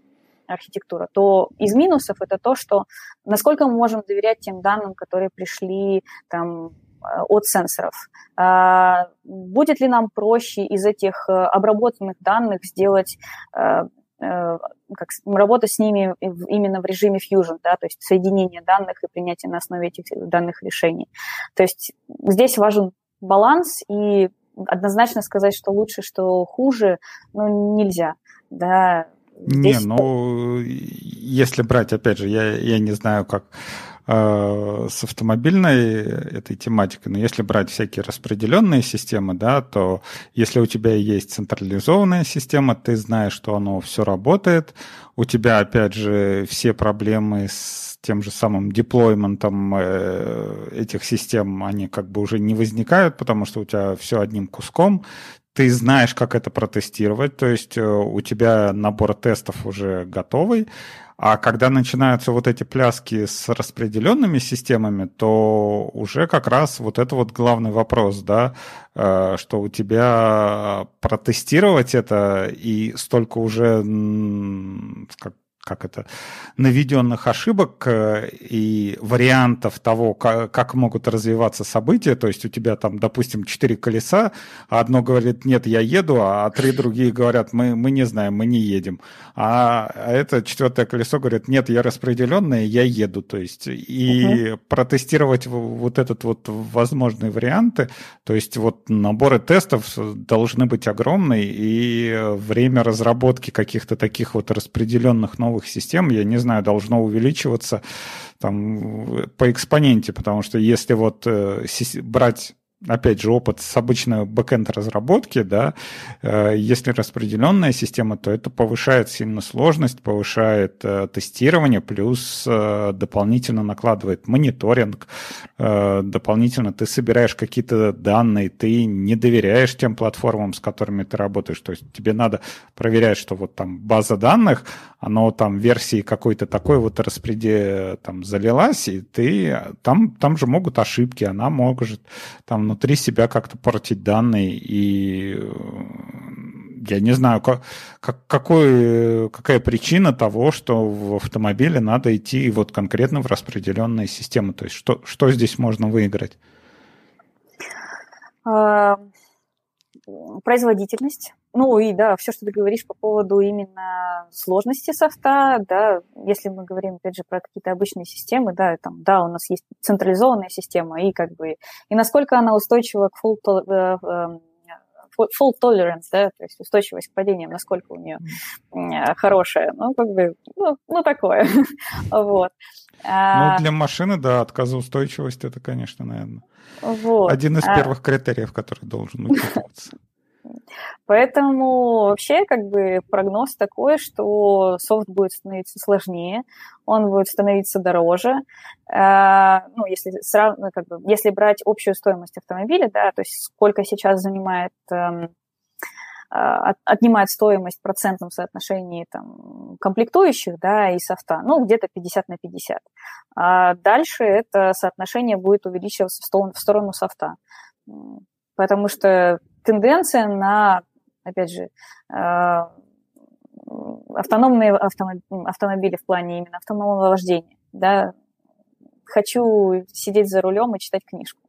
архитектура, то из минусов это то, что насколько мы можем доверять тем данным, которые пришли там, э, от сенсоров. А, будет ли нам проще из этих э, обработанных данных сделать э, как работа с ними именно в режиме Fusion, да, то есть соединение данных и принятие на основе этих данных решений. То есть здесь важен баланс, и однозначно сказать, что лучше, что хуже, ну, нельзя, да. Не, ну, если брать, опять же, я, я не знаю, как Э, с автомобильной этой тематикой, но если брать всякие распределенные системы, да, то если у тебя есть централизованная система, ты знаешь, что оно все работает, у тебя, опять же, все проблемы с тем же самым деплойментом э, этих систем, они как бы уже не возникают, потому что у тебя все одним куском, ты знаешь, как это протестировать, то есть э, у тебя набор тестов уже готовый, а когда начинаются вот эти пляски с распределенными системами, то уже как раз вот это вот главный вопрос, да, э, что у тебя протестировать это и столько уже, как как это, наведенных ошибок э, и вариантов того, как, как могут развиваться события. То есть у тебя там, допустим, четыре колеса, а одно говорит, нет, я еду, а три другие говорят, мы, мы не знаем, мы не едем. А, а это четвертое колесо говорит, нет, я распределенное, я еду. То есть и угу. протестировать вот этот вот возможные варианты, то есть вот наборы тестов должны быть огромные, и время разработки каких-то таких вот распределенных новых новых систем, я не знаю, должно увеличиваться там по экспоненте, потому что если вот э, брать опять же, опыт с обычной бэкенд разработки, да, э, если распределенная система, то это повышает сильно сложность, повышает э, тестирование, плюс э, дополнительно накладывает мониторинг, дополнительно ты собираешь какие-то данные, ты не доверяешь тем платформам, с которыми ты работаешь, то есть тебе надо проверять, что вот там база данных, оно там версии какой-то такой вот распреде там залилась, и ты там, там же могут ошибки, она может там внутри себя как-то портить данные, и э, я не знаю, как, как, какой, какая причина того, что в автомобиле надо идти вот конкретно в распределенные системы. То есть что, что здесь можно выиграть? А, производительность. Ну и да, все, что ты говоришь по поводу именно сложности софта, да, если мы говорим, опять же, про какие-то обычные системы, да, там, да, у нас есть централизованная система, и как бы, и насколько она устойчива к full, э, э, full tolerance, да, то есть устойчивость к падениям, насколько у нее хорошая, ну, как бы, ну, ну такое, вот. Ну, а для машины, да, отказоустойчивость, это, конечно, наверное, вот. один из а первых критериев, который должен учитываться. Поэтому вообще как бы прогноз такой, что софт будет становиться сложнее, он будет становиться дороже. Э, ну, если, срав... Ну, как бы, если брать общую стоимость автомобиля, да, то есть сколько сейчас занимает эм, э, отнимает стоимость в процентном соотношении там, комплектующих да, и софта, ну, где-то 50 на 50. А дальше это соотношение будет увеличиваться в сторону софта. Потому что тенденция на, опять же, э, автономные автомобили в плане именно автономного вождения, да, хочу сидеть за рулем и читать книжку.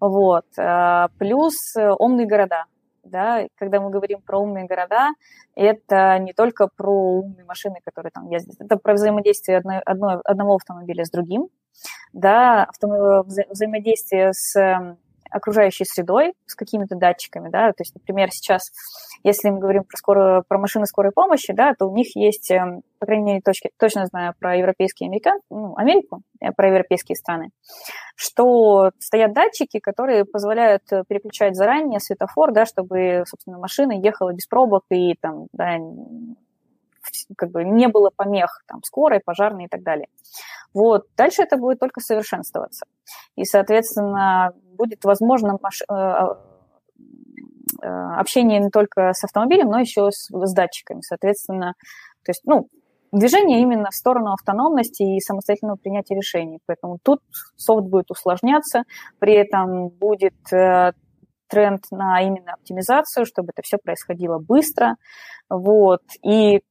Вот. Э, плюс умные города. Да, когда мы говорим про умные города, это не только про умные машины, которые там ездят, это про взаимодействие одной, одного автомобиля с другим, да, вза, взаимодействие с окружающей средой с какими-то датчиками, да, то есть, например, сейчас, если мы говорим про, скорую, про машины скорой помощи, да, то у них есть, эм, по крайней мере, точки, точно знаю про европейские американ, ну, Америку, э, про европейские страны, что стоят датчики, которые позволяют э, переключать заранее светофор, да, чтобы, собственно, машина ехала без пробок и там, да, как бы не было помех там, скорой, пожарной и так далее. Вот. Дальше это будет только совершенствоваться. И, соответственно, будет возможно. Э, э, общение не только с автомобилем, но еще с, с датчиками. Соответственно, то есть, ну, движение именно в сторону автономности и самостоятельного принятия решений. Поэтому тут софт будет усложняться, при этом будет э, тренд на именно оптимизацию, чтобы это все происходило быстро. Вот. И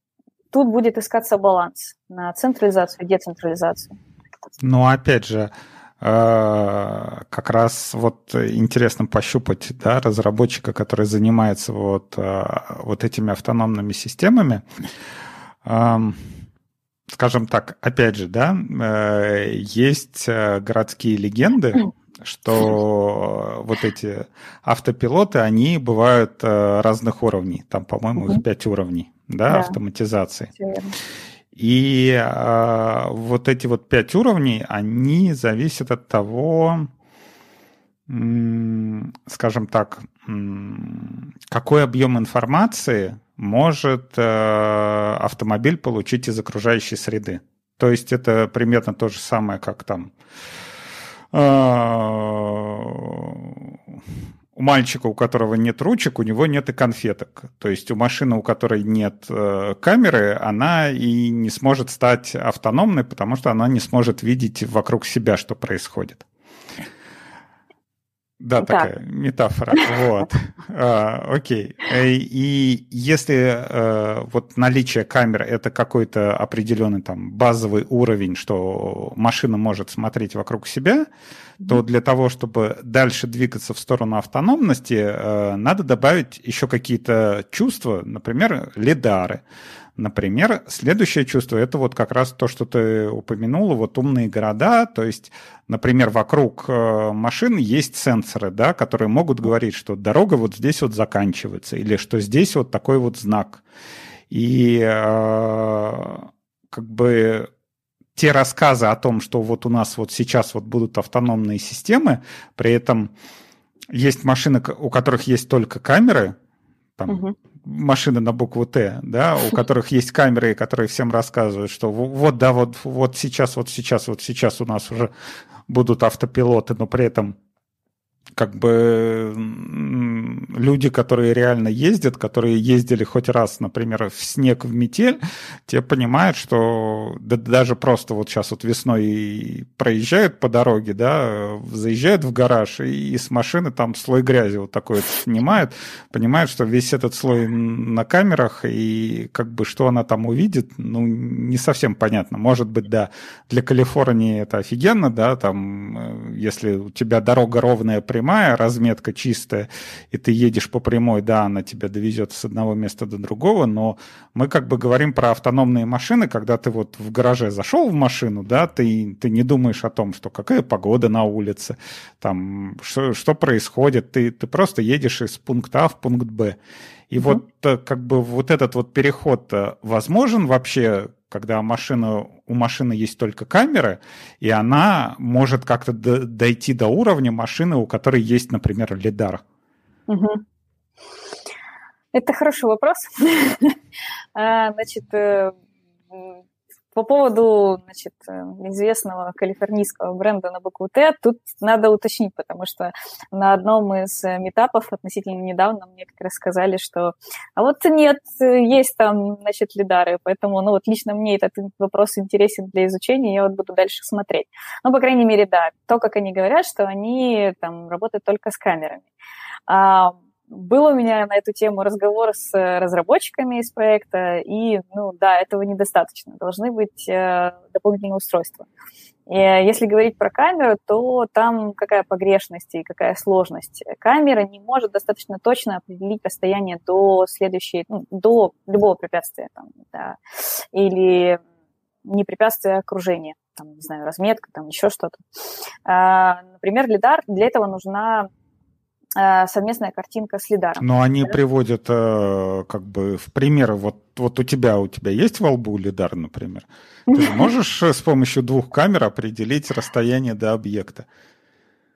тут будет искаться баланс на централизацию и децентрализацию. Ну, опять же, э, как раз вот интересно пощупать да, разработчика, который занимается вот, э, вот этими автономными системами. скажем так, опять же, да, э, есть городские легенды, что вот эти автопилоты, они бывают разных уровней. Там, по-моему, их пять уровней, да, да. автоматизации. И э, вот эти вот пять уровней, они зависят от того, скажем так, какой объем информации может э, автомобиль получить из окружающей среды. То есть это примерно то же самое, как там э, у мальчика, у которого нет ручек, у него нет и конфеток. То есть у машины, у которой нет э, камеры, она и не сможет стать автономной, потому что она не сможет видеть вокруг себя, что происходит. Да, такая метафора. Вот. А, окей. Э, и если э, вот наличие камер это какой-то определенный там базовый уровень, что машина может смотреть вокруг себя, то для того, чтобы дальше двигаться в сторону автономности, э, надо добавить еще какие-то чувства, например, лидары. Например, следующее чувство – это вот как раз то, что ты упомянула, вот умные города, то есть, например, вокруг э, машин есть сенсоры, да, которые могут говорить, что дорога вот здесь вот заканчивается, или что здесь вот такой вот знак. И э, как бы те рассказы о том, что вот у нас вот сейчас вот будут автономные системы, при этом есть машины, у которых есть только камеры, там, угу машины на букву Т, да, у которых есть камеры, которые всем рассказывают, что вот, да, вот, вот сейчас, вот сейчас, вот сейчас у нас уже будут автопилоты, но при этом как бы люди, которые реально ездят, которые ездили хоть раз, например, в снег, в метель, те понимают, что да, даже просто вот сейчас вот весной проезжают по дороге, да, заезжают в гараж и, и с машины там слой грязи вот такой вот снимают, понимают, что весь этот слой на камерах и как бы что она там увидит, ну, не совсем понятно. Может быть, да, для Калифорнии это офигенно, да, там, э, если у тебя дорога ровная, прямая, разметка чистая, и ты едешь по прямой, да, она тебя довезет с одного места до другого, но мы как бы говорим про автономные машины, когда ты вот в гараже зашел в машину, да, ты, ты не думаешь о том, что какая погода на улице, там, что, что происходит, ты, ты просто едешь из пункта А в пункт Б. И угу. вот э, как бы вот этот вот переход э, возможен вообще когда машина, у машины есть только камеры, и она может как-то дойти до уровня машины, у которой есть, например, лидар? Это хороший вопрос. А, значит, э, по поводу значит, э, известного калифорнийского бренда на букву Т, тут надо уточнить, потому что на одном из э, метапов относительно недавно мне как раз сказали, что а вот нет, есть там, значит, лидары, поэтому, ну вот лично мне этот вопрос интересен для изучения, я вот буду дальше смотреть. Ну, по крайней мере, да, то, как они говорят, что они там работают только с камерами. А, был у меня на эту тему разговор с э, разработчиками из проекта, и, ну, да, этого недостаточно. Должны быть э, дополнительные устройства. И э, если говорить про камеру, то там какая погрешность и какая сложность. Камера не может достаточно точно определить расстояние до следующей, ну, до любого препятствия, там, да, или не препятствия окружения, там, не знаю, разметка, там еще что-то. А, например, лидар, для этого нужна совместная картинка с лидаром. Но они да? приводят э, как бы в пример, вот, вот у тебя, у тебя есть во лбу лидар, например? Ты можешь э, с помощью двух камер определить расстояние до объекта?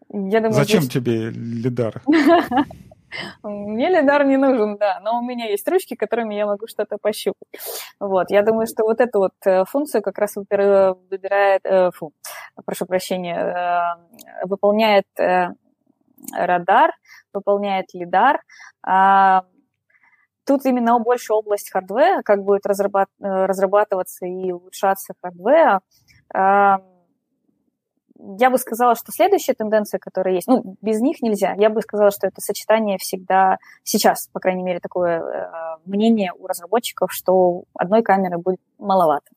Я думаю, Зачем здесь... тебе лидар? Мне лидар не нужен, да, но у меня есть ручки, которыми я могу что-то пощупать. Вот, я думаю, что вот эту вот функцию как раз выбирает, фу, прошу прощения, выполняет радар, выполняет лидар. А, тут именно больше область хардвера, как будет разрабат разрабатываться и улучшаться hardware. А, я бы сказала, что следующая тенденция, которая есть, ну, без них нельзя. Я бы сказала, что это сочетание всегда, сейчас, по крайней мере, такое э, мнение у разработчиков, что одной камеры будет маловато.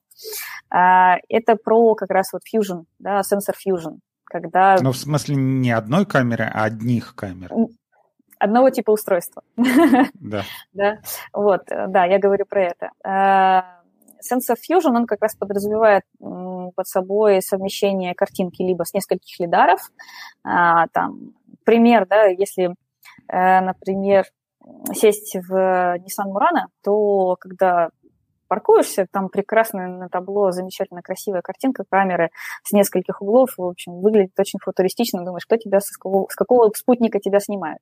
А, это про как раз вот Fusion, да, сенсор Fusion когда... Ну, в смысле не одной камеры, а одних камер. Одного типа устройства. Да. да. Вот, да, я говорю про это. А, Sensor Fusion, он как раз подразумевает под собой совмещение картинки либо с нескольких лидаров. А, там, пример, да, если, э, например, сесть в Nissan Murano, то когда паркуешься, там прекрасное на табло, замечательно красивая картинка камеры с нескольких углов, в общем, выглядит очень футуристично, думаешь, кто тебя, с какого, с какого спутника тебя снимает.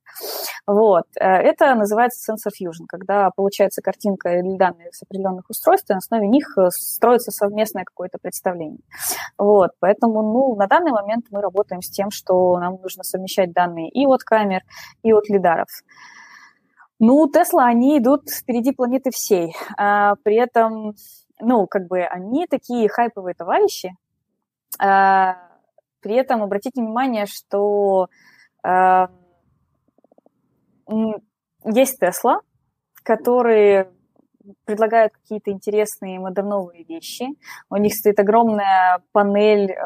Вот. Э, это называется sensor fusion, когда получается картинка или данные с определенных устройств, и на основе них э, строится совместное какое-то представление. Вот. Поэтому, ну, на данный момент мы работаем с тем, что нам нужно совмещать данные и от камер, и от лидаров. Ну, Тесла, они идут впереди планеты всей. А, при этом, ну, как бы они такие хайповые товарищи. А, при этом обратите внимание, что а, есть Тесла, которые предлагают какие-то интересные модерновые вещи. У них стоит огромная панель э,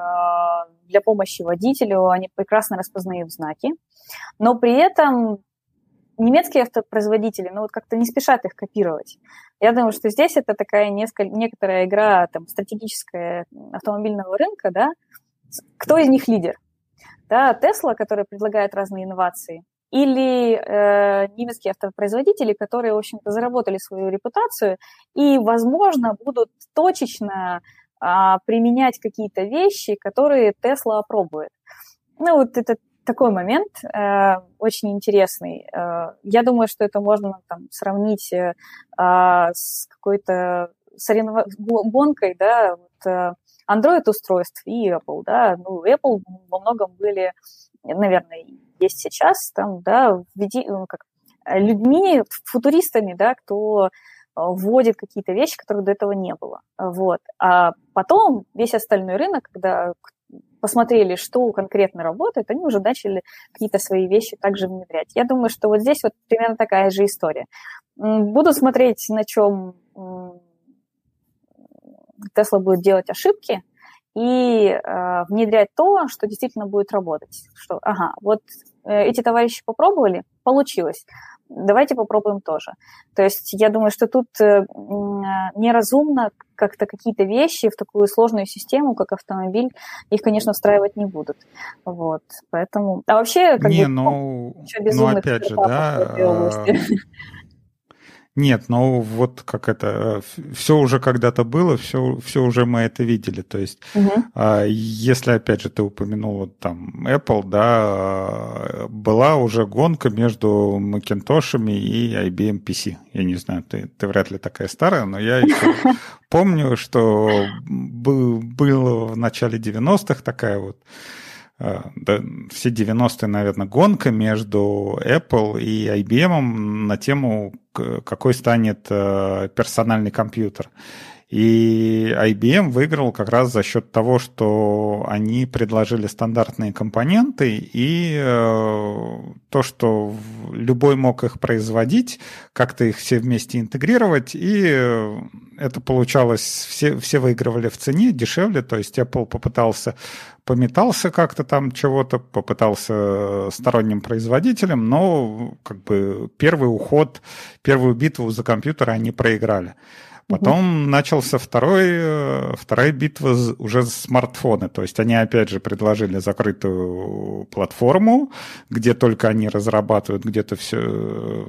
для помощи водителю, они прекрасно распознают знаки, но при этом немецкие автопроизводители, ну вот как-то не спешат их копировать. Я думаю, что здесь это такая несколько, некоторая игра там, стратегическая автомобильного рынка, да, кто из них лидер? Да, Tesla, который предлагает разные инновации, или э, немецкие автопроизводители, которые, в общем-то, заработали свою репутацию и, возможно, будут точечно э, применять какие-то вещи, которые Tesla опробует. Ну, вот это такой момент э, очень интересный. Э, я думаю, что это можно там, сравнить э, а, с какой-то соревнов... гонкой, да, вот, э, Android-устройств и Apple, да, ну, Apple во многом были, наверное, есть сейчас, там, да, введи, ну, как, людьми, футуристами, да, кто вводит какие-то вещи, которых до этого не было. Вот. А потом весь остальной рынок, когда посмотрели, что конкретно работает, они уже начали какие-то свои вещи также внедрять. Я думаю, что вот здесь вот примерно такая же история. Буду смотреть, на чем Тесла будет делать ошибки, и э, внедрять то, что действительно будет работать. Что, ага, вот э, эти товарищи попробовали, получилось давайте попробуем тоже. То есть я думаю, что тут э, неразумно как-то какие-то вещи в такую сложную систему, как автомобиль, их, конечно, встраивать не будут. Вот, поэтому... А вообще, как не, бы, ну, ну, опять же, да, нет, ну вот как это, все уже когда-то было, все, все уже мы это видели. То есть, угу. если опять же ты упомянул вот там Apple, да, была уже гонка между Макинтошами и IBM PC. Я не знаю, ты, ты вряд ли такая старая, но я еще помню, что было в начале 90-х такая вот Э, да, все 90-е, наверное, гонка между Apple и IBM на тему, какой станет э, персональный компьютер. И IBM выиграл как раз за счет того, что они предложили стандартные компоненты и э, то, что любой мог их производить, как-то их все вместе интегрировать, и э, это получалось, все, все выигрывали в цене дешевле, то есть Apple попытался пометался как-то там чего-то, попытался сторонним производителем, но как бы первый уход, первую битву за компьютер они проиграли. Потом угу. начался второй, э, вторая битва уже за смартфоны. То есть они опять же предложили закрытую платформу, где только они разрабатывают где-то все э,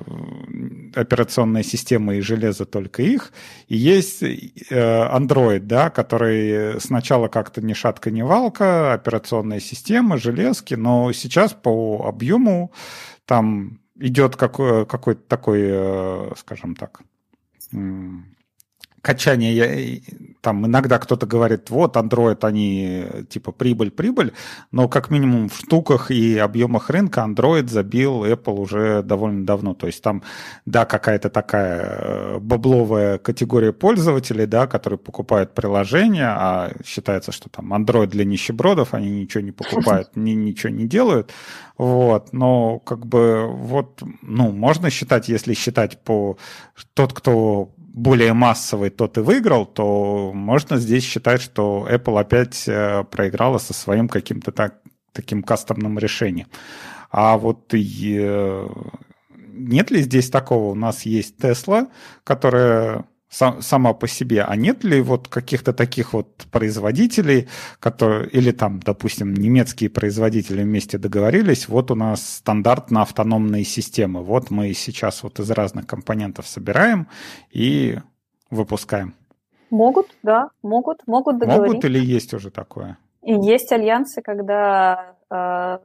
операционные системы и железо только их. И есть э, Android, да, который сначала как-то ни шатка, ни валка, операционная система, железки, но сейчас по объему там идет какой- какой-то такой, скажем так, качание, я, там иногда кто-то говорит, вот, Android, они типа прибыль-прибыль, но как минимум в штуках и объемах рынка Android забил Apple уже довольно давно. То есть там, да, какая-то такая э, бабловая категория пользователей, да, которые покупают приложения, а считается, что там Android для нищебродов, они ничего не покупают, ни, ничего не делают. Вот, но как бы вот, ну, можно считать, если считать по тот, кто более массовый, тот и выиграл, то можно здесь считать, что Apple опять э, проиграла со своим каким-то так, таким кастомным решением. А вот э, нет ли здесь такого? У нас есть Tesla, которая сама по себе, а нет ли вот каких-то таких вот производителей, которые, или там, допустим, немецкие производители вместе договорились, вот у нас стандартно автономные системы, вот мы сейчас вот из разных компонентов собираем и выпускаем. Могут, да, могут, могут договориться. Могут или есть уже такое? И есть альянсы, когда э,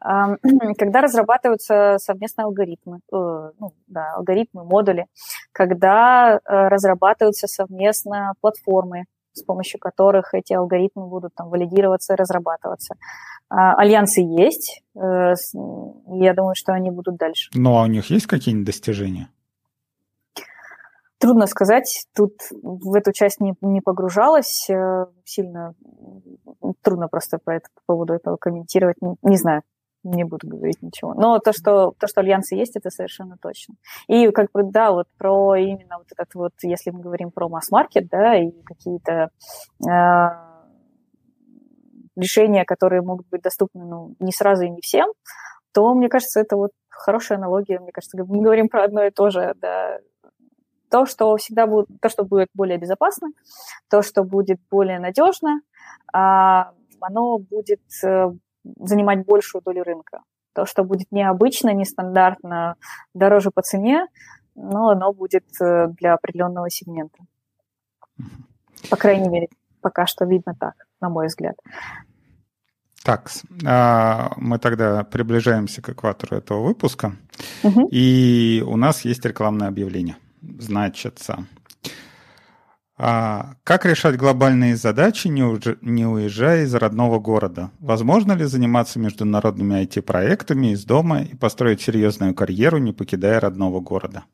когда разрабатываются совместно алгоритмы, э, ну, да, алгоритмы, модули, когда э, разрабатываются совместно платформы, с помощью которых эти алгоритмы будут там валидироваться, разрабатываться. А, альянсы есть, э, я думаю, что они будут дальше. Ну, а у них есть какие-нибудь достижения? Трудно сказать, тут в эту часть не, не погружалась сильно. Трудно просто по, этому, по поводу этого комментировать, не, не знаю не буду говорить ничего. Но то, что, то, что альянсы есть, это совершенно точно. И как бы, да, вот про именно вот этот вот, если мы говорим про масс-маркет, да, и какие-то э, решения, которые могут быть доступны, ну, не сразу и не всем, то, мне кажется, это вот хорошая аналогия. Мне кажется, мы говорим про одно и то же, да, то, что всегда будет, то, что будет более безопасно, то, что будет более надежно, а, оно будет э, занимать большую долю рынка. То, что будет необычно, нестандартно, дороже по цене, но оно будет э, для определенного сегмента. По крайней мере, пока что видно так, на мой взгляд. Так, а, мы тогда приближаемся к экватору этого выпуска, угу. и у нас есть рекламное объявление. Значит, а как решать глобальные задачи, не, уезжая из родного города? Возможно ли заниматься международными IT-проектами из дома и построить серьезную карьеру, не покидая родного города?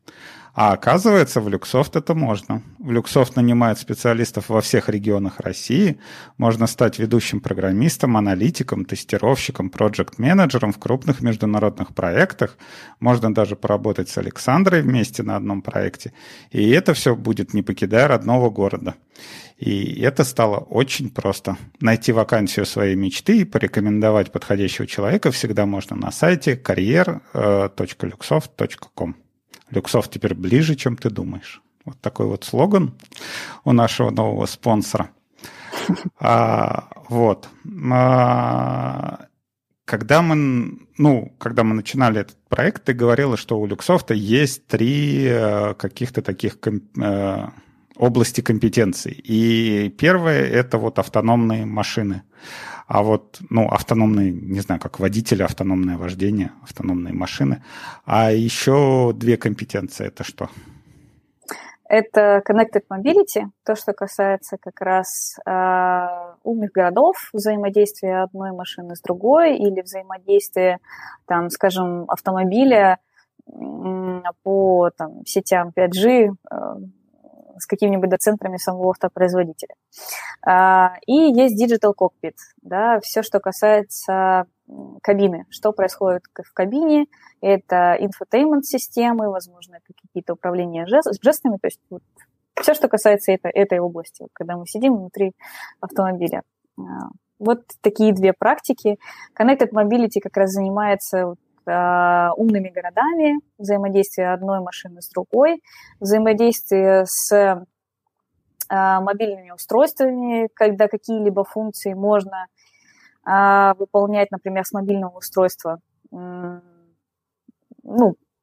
А оказывается, в Люксофт это можно. В Люксофт нанимают специалистов во всех регионах России. Можно стать ведущим программистом, аналитиком, тестировщиком, проект-менеджером в крупных международных проектах. Можно даже поработать с Александрой вместе на одном проекте. И это все будет не покидая родного города. И это стало очень просто. Найти вакансию своей мечты и порекомендовать подходящего человека всегда можно на сайте career.luxoft.com. Люксофт теперь ближе, чем ты думаешь. Вот такой вот слоган у нашего нового спонсора. А, вот. А, когда мы, ну, когда мы начинали этот проект, ты говорила, что у Люксофта есть три э, каких-то таких э, области компетенций. И первое — это вот автономные машины. А вот, ну, автономные, не знаю, как водители, автономное вождение, автономные машины. А еще две компетенции — это что? Это Connected Mobility, то, что касается как раз э, умных городов, взаимодействия одной машины с другой или взаимодействия, там, скажем, автомобиля по там, сетям 5G, э, с какими-нибудь доцентрами самого автопроизводителя. А, и есть Digital Cockpit, да, все, что касается кабины, что происходит в кабине, это инфотеймент-системы, возможно, это какие-то управления жестами, то есть вот, все, что касается это, этой области, когда мы сидим внутри автомобиля. А, вот такие две практики. Connected Mobility как раз занимается э, умными городами, взаимодействие одной машины с другой, взаимодействие с э, мобильными устройствами, когда какие-либо функции можно э, выполнять, например, с мобильного устройства. Ну,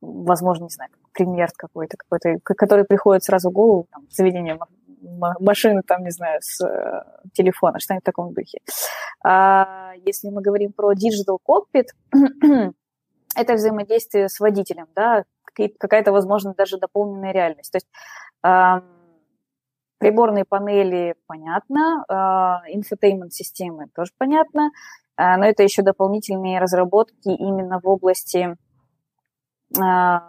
возможно, не знаю, пример какой-то, какой-то, который приходит сразу в голову, там, заведение машины, там, не знаю, с телефона, что-нибудь в таком духе. А если мы говорим про Digital Cockpit, это взаимодействие с водителем, да, какая-то, возможно, даже дополненная реальность. То есть э, приборные панели понятно, э, инфотеймент-системы тоже понятно, э, но это еще дополнительные разработки именно в области э,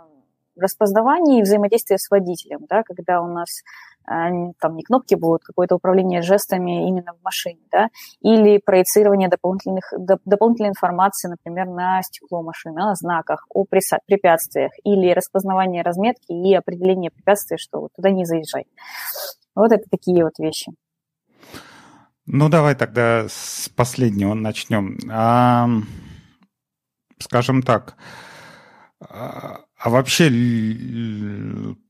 распознавания и взаимодействия с водителем, да, когда у нас там не кнопки будут, какое-то управление жестами именно в машине, да, или проецирование дополнительных, дополнительной информации, например, на стекло машины, на знаках, о препятствиях, или распознавание разметки и определение препятствий, что вот туда не заезжай. Вот это такие вот вещи. Ну, давай тогда с последнего начнем. А, скажем так, а, вообще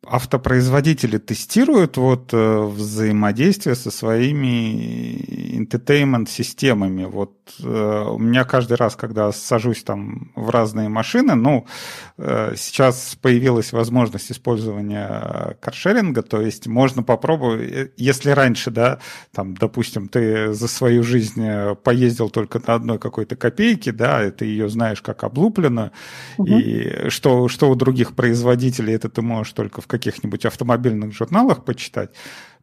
автопроизводители тестируют вот э, взаимодействие со своими entertainment-системами. Вот э, у меня каждый раз, когда сажусь там в разные машины, ну, э, сейчас появилась возможность использования каршеринга, то есть можно попробовать, если раньше, да, там, допустим, ты за свою жизнь поездил только на одной какой-то копейке, да, ты ее знаешь как облупленную, угу. и что, что у других производителей это ты можешь только в каких-нибудь автомобильных журналах почитать,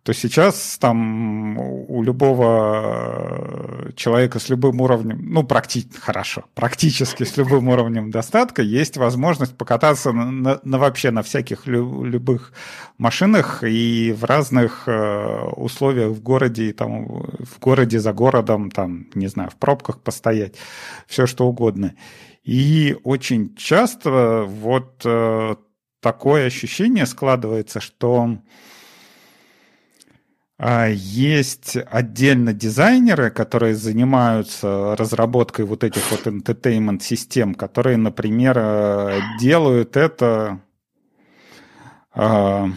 то сейчас там у любого человека с любым уровнем, ну, практи хорошо, практически с любым уровнем достатка есть возможность покататься на, на, на вообще на всяких лю, любых машинах и в разных э, условиях в городе, там, в городе за городом, там, не знаю, в пробках постоять, все что угодно. И очень часто вот э, такое ощущение складывается, что а, есть отдельно дизайнеры, которые занимаются разработкой вот этих вот entertainment систем, которые, например, э, делают это а,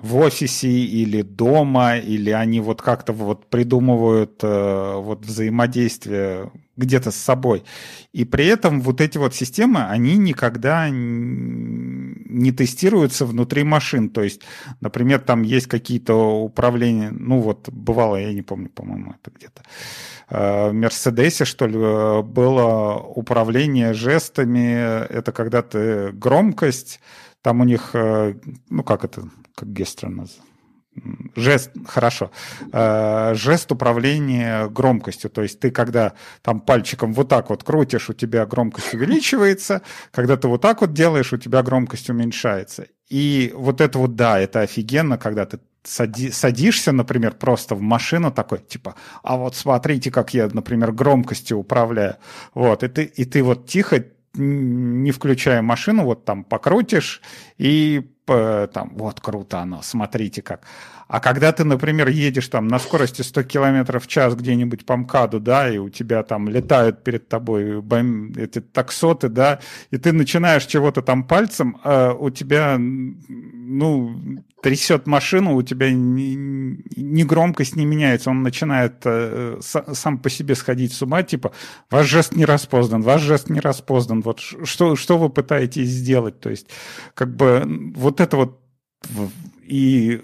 в офисе или дома, или они вот как-то вот придумывают э, вот взаимодействие где-то с собой. И при этом вот эти вот системы, они никогда не тестируются внутри машин. То есть, например, там есть какие-то управления, ну вот бывало, я не помню, по-моему, это где-то э, в Мерседесе, что ли, было управление жестами. Это когда ты громкость, там у них, э, ну как это, как Гестер называется? жест, хорошо, э, жест управления громкостью. То есть ты, когда там пальчиком вот так вот крутишь, у тебя громкость увеличивается, когда ты вот так вот делаешь, у тебя громкость уменьшается. И вот это вот, да, это офигенно, когда ты сади, садишься, например, просто в машину такой, типа, а вот смотрите, как я, например, громкостью управляю. Вот, и ты, и ты вот тихо, не включая машину, вот там покрутишь, и там, вот круто оно, смотрите как. А когда ты, например, едешь там на скорости 100 км в час где-нибудь по МКАДу, да, и у тебя там летают перед тобой эти таксоты, да, и ты начинаешь чего-то там пальцем, а у тебя, ну, трясет машину, у тебя ни, ни громкость не меняется, он начинает э, сам по себе сходить с ума, типа, ваш жест не распознан, ваш жест не распознан, вот что, что вы пытаетесь сделать, то есть, как бы, вот это вот и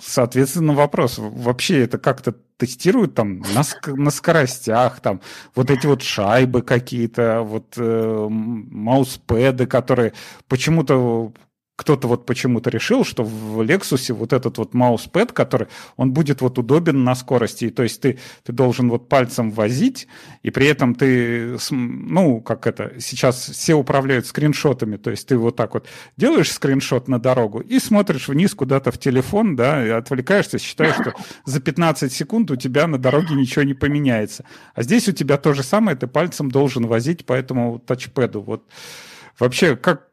Соответственно, вопрос, вообще это как-то тестируют там на, на скоростях, там вот эти вот шайбы какие-то, вот э, мауспеды, которые почему-то кто-то вот почему-то решил, что в Lexus вот этот вот мауспэд, который, он будет вот удобен на скорости. И, то есть ты, ты должен вот пальцем возить, и при этом ты, ну, как это, сейчас все управляют скриншотами, то есть ты вот так вот делаешь скриншот на дорогу и смотришь вниз куда-то в телефон, да, и отвлекаешься, считаешь, что за 15 секунд у тебя на дороге ничего не поменяется. А здесь у тебя то же самое, ты пальцем должен возить по этому тачпеду. Вот вообще, как,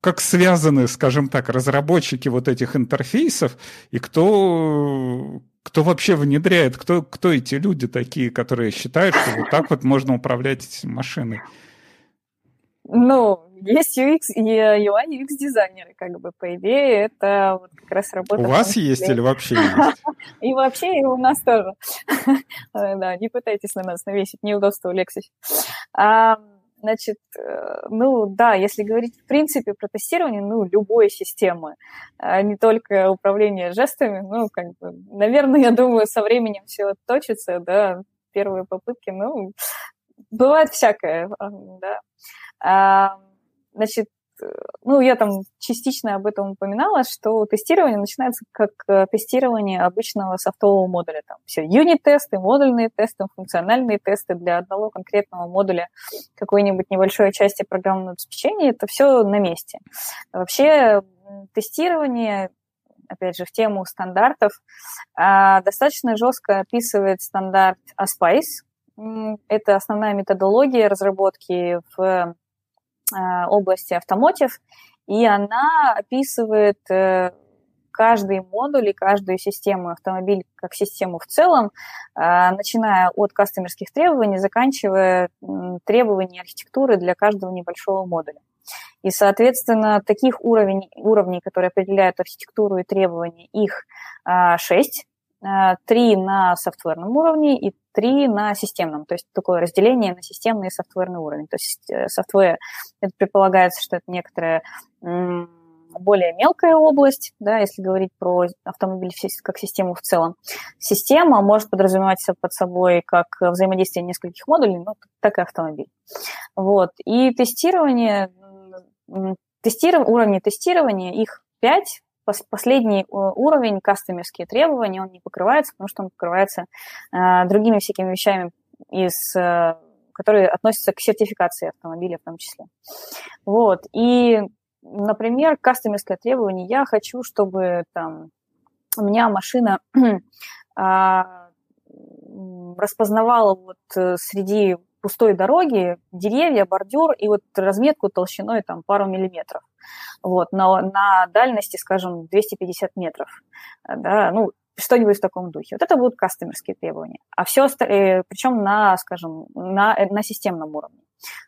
как связаны, скажем так, разработчики вот этих интерфейсов и кто, кто вообще внедряет, кто, кто эти люди такие, которые считают, что вот так вот можно управлять машиной? Ну, есть UX и UI UX дизайнеры, как бы по идее это вот как раз работа. У вас есть или вообще есть? И вообще и у нас тоже. Да, не пытайтесь на нас навесить неудобства в Lexus. Значит, э, ну да, если говорить в принципе про тестирование, ну, любой системы, а не только управление жестами, ну, как бы, наверное, я думаю, со временем все точится, да, первые попытки, ну, бывает всякое, да. А, значит, ну, я там частично об этом упоминала, что тестирование начинается как э, тестирование обычного софтового модуля. Там все юнит-тесты, модульные тесты, функциональные тесты для одного конкретного модуля какой-нибудь небольшой части программного обеспечения. Это все на месте. Вообще тестирование, опять же, в тему стандартов, а, достаточно жестко описывает стандарт ASPICE. Это основная методология разработки в Э, области автомотив, и она описывает э, каждый модуль и каждую систему автомобиль как систему в целом, э, начиная от кастомерских требований, заканчивая требованиями архитектуры для каждого небольшого модуля. И, соответственно, таких уровней, уровней которые определяют архитектуру и требования, их шесть. Три на софтверном уровне и три на системном. То есть такое разделение на системный и софтверный уровень. То есть э, софтвер, это предполагается, что это некоторые более мелкая область, да, если говорить про автомобиль как систему в целом. Система может подразумевать под собой как взаимодействие нескольких модулей, ну, так и автомобиль. Вот. И тестирование, тестиров... уровни тестирования, их пять. Последний уровень, кастомерские требования, он не покрывается, потому что он покрывается э, другими всякими вещами из э, которые относятся к сертификации автомобиля в том числе. Вот. И например, кастомерское требование, я хочу, чтобы там у меня машина а, распознавала вот э, среди пустой дороги деревья, бордюр и вот разметку толщиной там пару миллиметров. Вот, на, на дальности, скажем, 250 метров. Да, ну, что-нибудь в таком духе. Вот это будут кастомерские требования. А все, э, причем на, скажем, на, э, на системном уровне.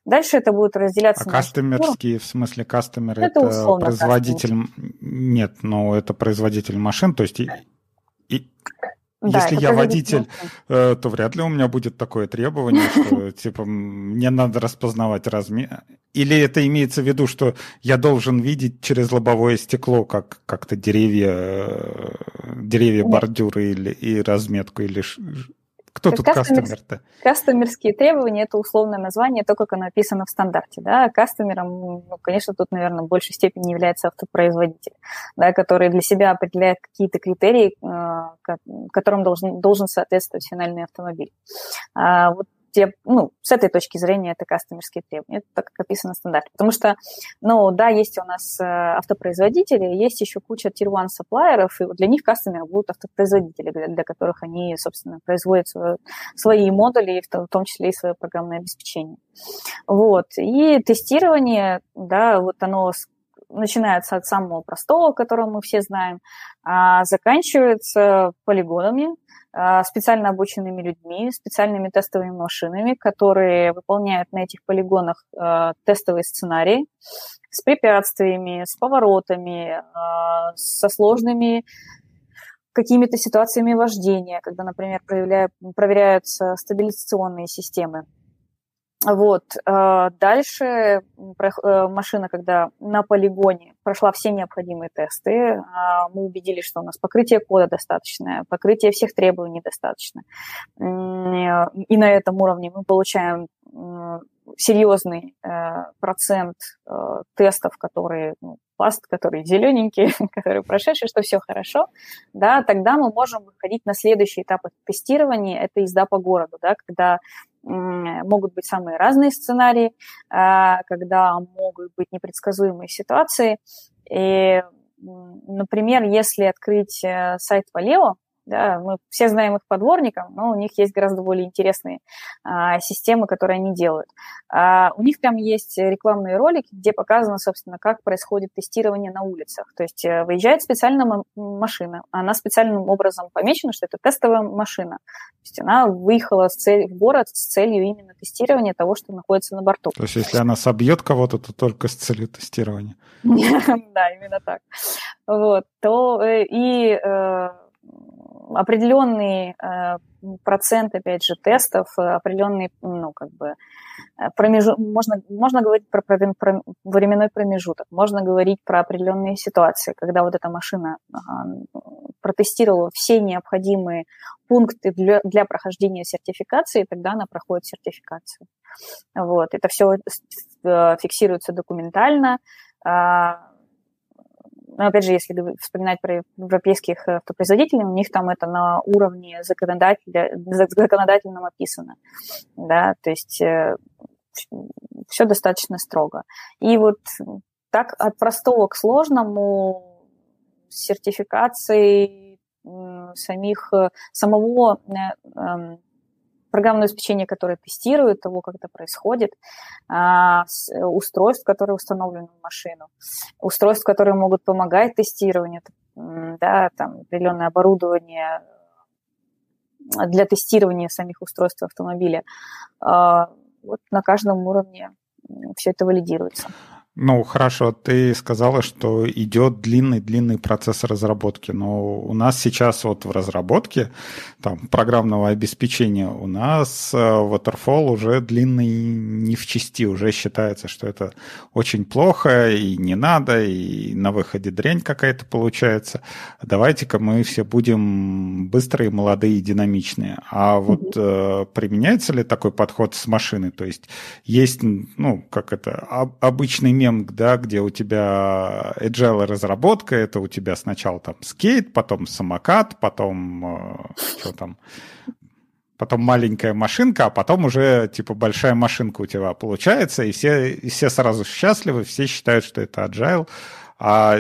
Дальше это будет разделяться. А кастомерские, в смысле кастомер, это, это производитель... Кастомер. Нет, но это производитель машин, то есть... И, и... Да, Если я водитель, э, то вряд ли у меня будет такое требование, что типа мне надо распознавать размер. Или это имеется в виду, что я должен видеть через лобовое стекло как как-то деревья, э, деревья, бордюры или и разметку или кто тут кастомер-то? Кастомерские требования – это условное название, то, как оно описано в стандарте. Да? Кастомером, ну, конечно, тут, наверное, в большей степени является автопроизводитель, да, который для себя определяет какие-то критерии, э, которым должен, должен соответствовать финальный автомобиль. А вот те, ну, с этой точки зрения это кастомерские требования, это так, как описано в стандарте. Потому что, ну, да, есть у нас э, автопроизводители, есть еще куча tier one сапплайеров, и для них кастомеры будут автопроизводители, для, для которых они, собственно, производят свое, свои модули, в том числе и свое программное обеспечение. Вот. И тестирование, да, вот оно начинается от самого простого, которого мы все знаем, а заканчивается полигонами, а, специально обученными людьми, специальными тестовыми машинами, которые выполняют на этих полигонах а, тестовые сценарии с препятствиями, с поворотами, а, со сложными какими-то ситуациями вождения, когда, например, проверяются стабилизационные системы. Вот. Э, дальше э, машина, когда на полигоне прошла все необходимые тесты, э, мы убедились, что у нас покрытие кода достаточное, покрытие всех требований достаточно. И на этом уровне мы получаем серьезный процент тестов, которые ну, пласт, которые зелененькие, которые прошедшие, что все хорошо, да, тогда мы можем выходить на следующий этап тестирования, это езда по городу, да, когда могут быть самые разные сценарии, а, когда могут быть непредсказуемые ситуации. И, например, если открыть э, сайт Valeo, да, мы все знаем их подворником, но у них есть гораздо более интересные а, системы, которые они делают. А, у них прям есть рекламные ролики, где показано, собственно, как происходит тестирование на улицах. То есть э, выезжает специальная машина, она специальным образом помечена, что это тестовая машина. То есть она выехала с цель, в город с целью именно тестирования того, что находится на борту. То есть если она собьет кого-то, то только с целью тестирования. Да, именно так. Вот, то э, и э, определенный э, процент, опять же, тестов, э, определенный, ну, как бы, э, промежу... можно, можно говорить про, про, временной промежуток, можно говорить про определенные ситуации, когда вот эта машина протестировала все необходимые пункты для, для прохождения сертификации, тогда она проходит сертификацию. Вот. Это все фиксируется документально, а, но опять же, если вспоминать про европейских э, автопроизводителей, у них там это на уровне законодателя, законодательном описано. Да, то есть э, все достаточно строго. И вот так от простого к сложному сертификации самих, э, самого эм, программное обеспечение, которое тестирует того, как это происходит, а, устройств, которые установлены в машину, устройств, которые могут помогать тестированию, да, там определенное оборудование для тестирования самих устройств автомобиля. А, вот на каждом уровне все это валидируется. Ну, хорошо, ты сказала, что идет длинный-длинный процесс разработки, но у нас сейчас вот в разработке там, программного обеспечения у нас э, Waterfall уже длинный не в части, уже считается, что это очень плохо и не надо, и на выходе дрянь какая-то получается. Давайте-ка мы все будем быстрые, молодые и динамичные. А вот э, применяется ли такой подход с машины? То есть есть, ну, как это, обычный мем фрейминг, да, где у тебя agile разработка, это у тебя сначала там скейт, потом самокат, потом э, что там, потом маленькая машинка, а потом уже типа большая машинка у тебя получается, и все, и все сразу счастливы, все считают, что это agile. А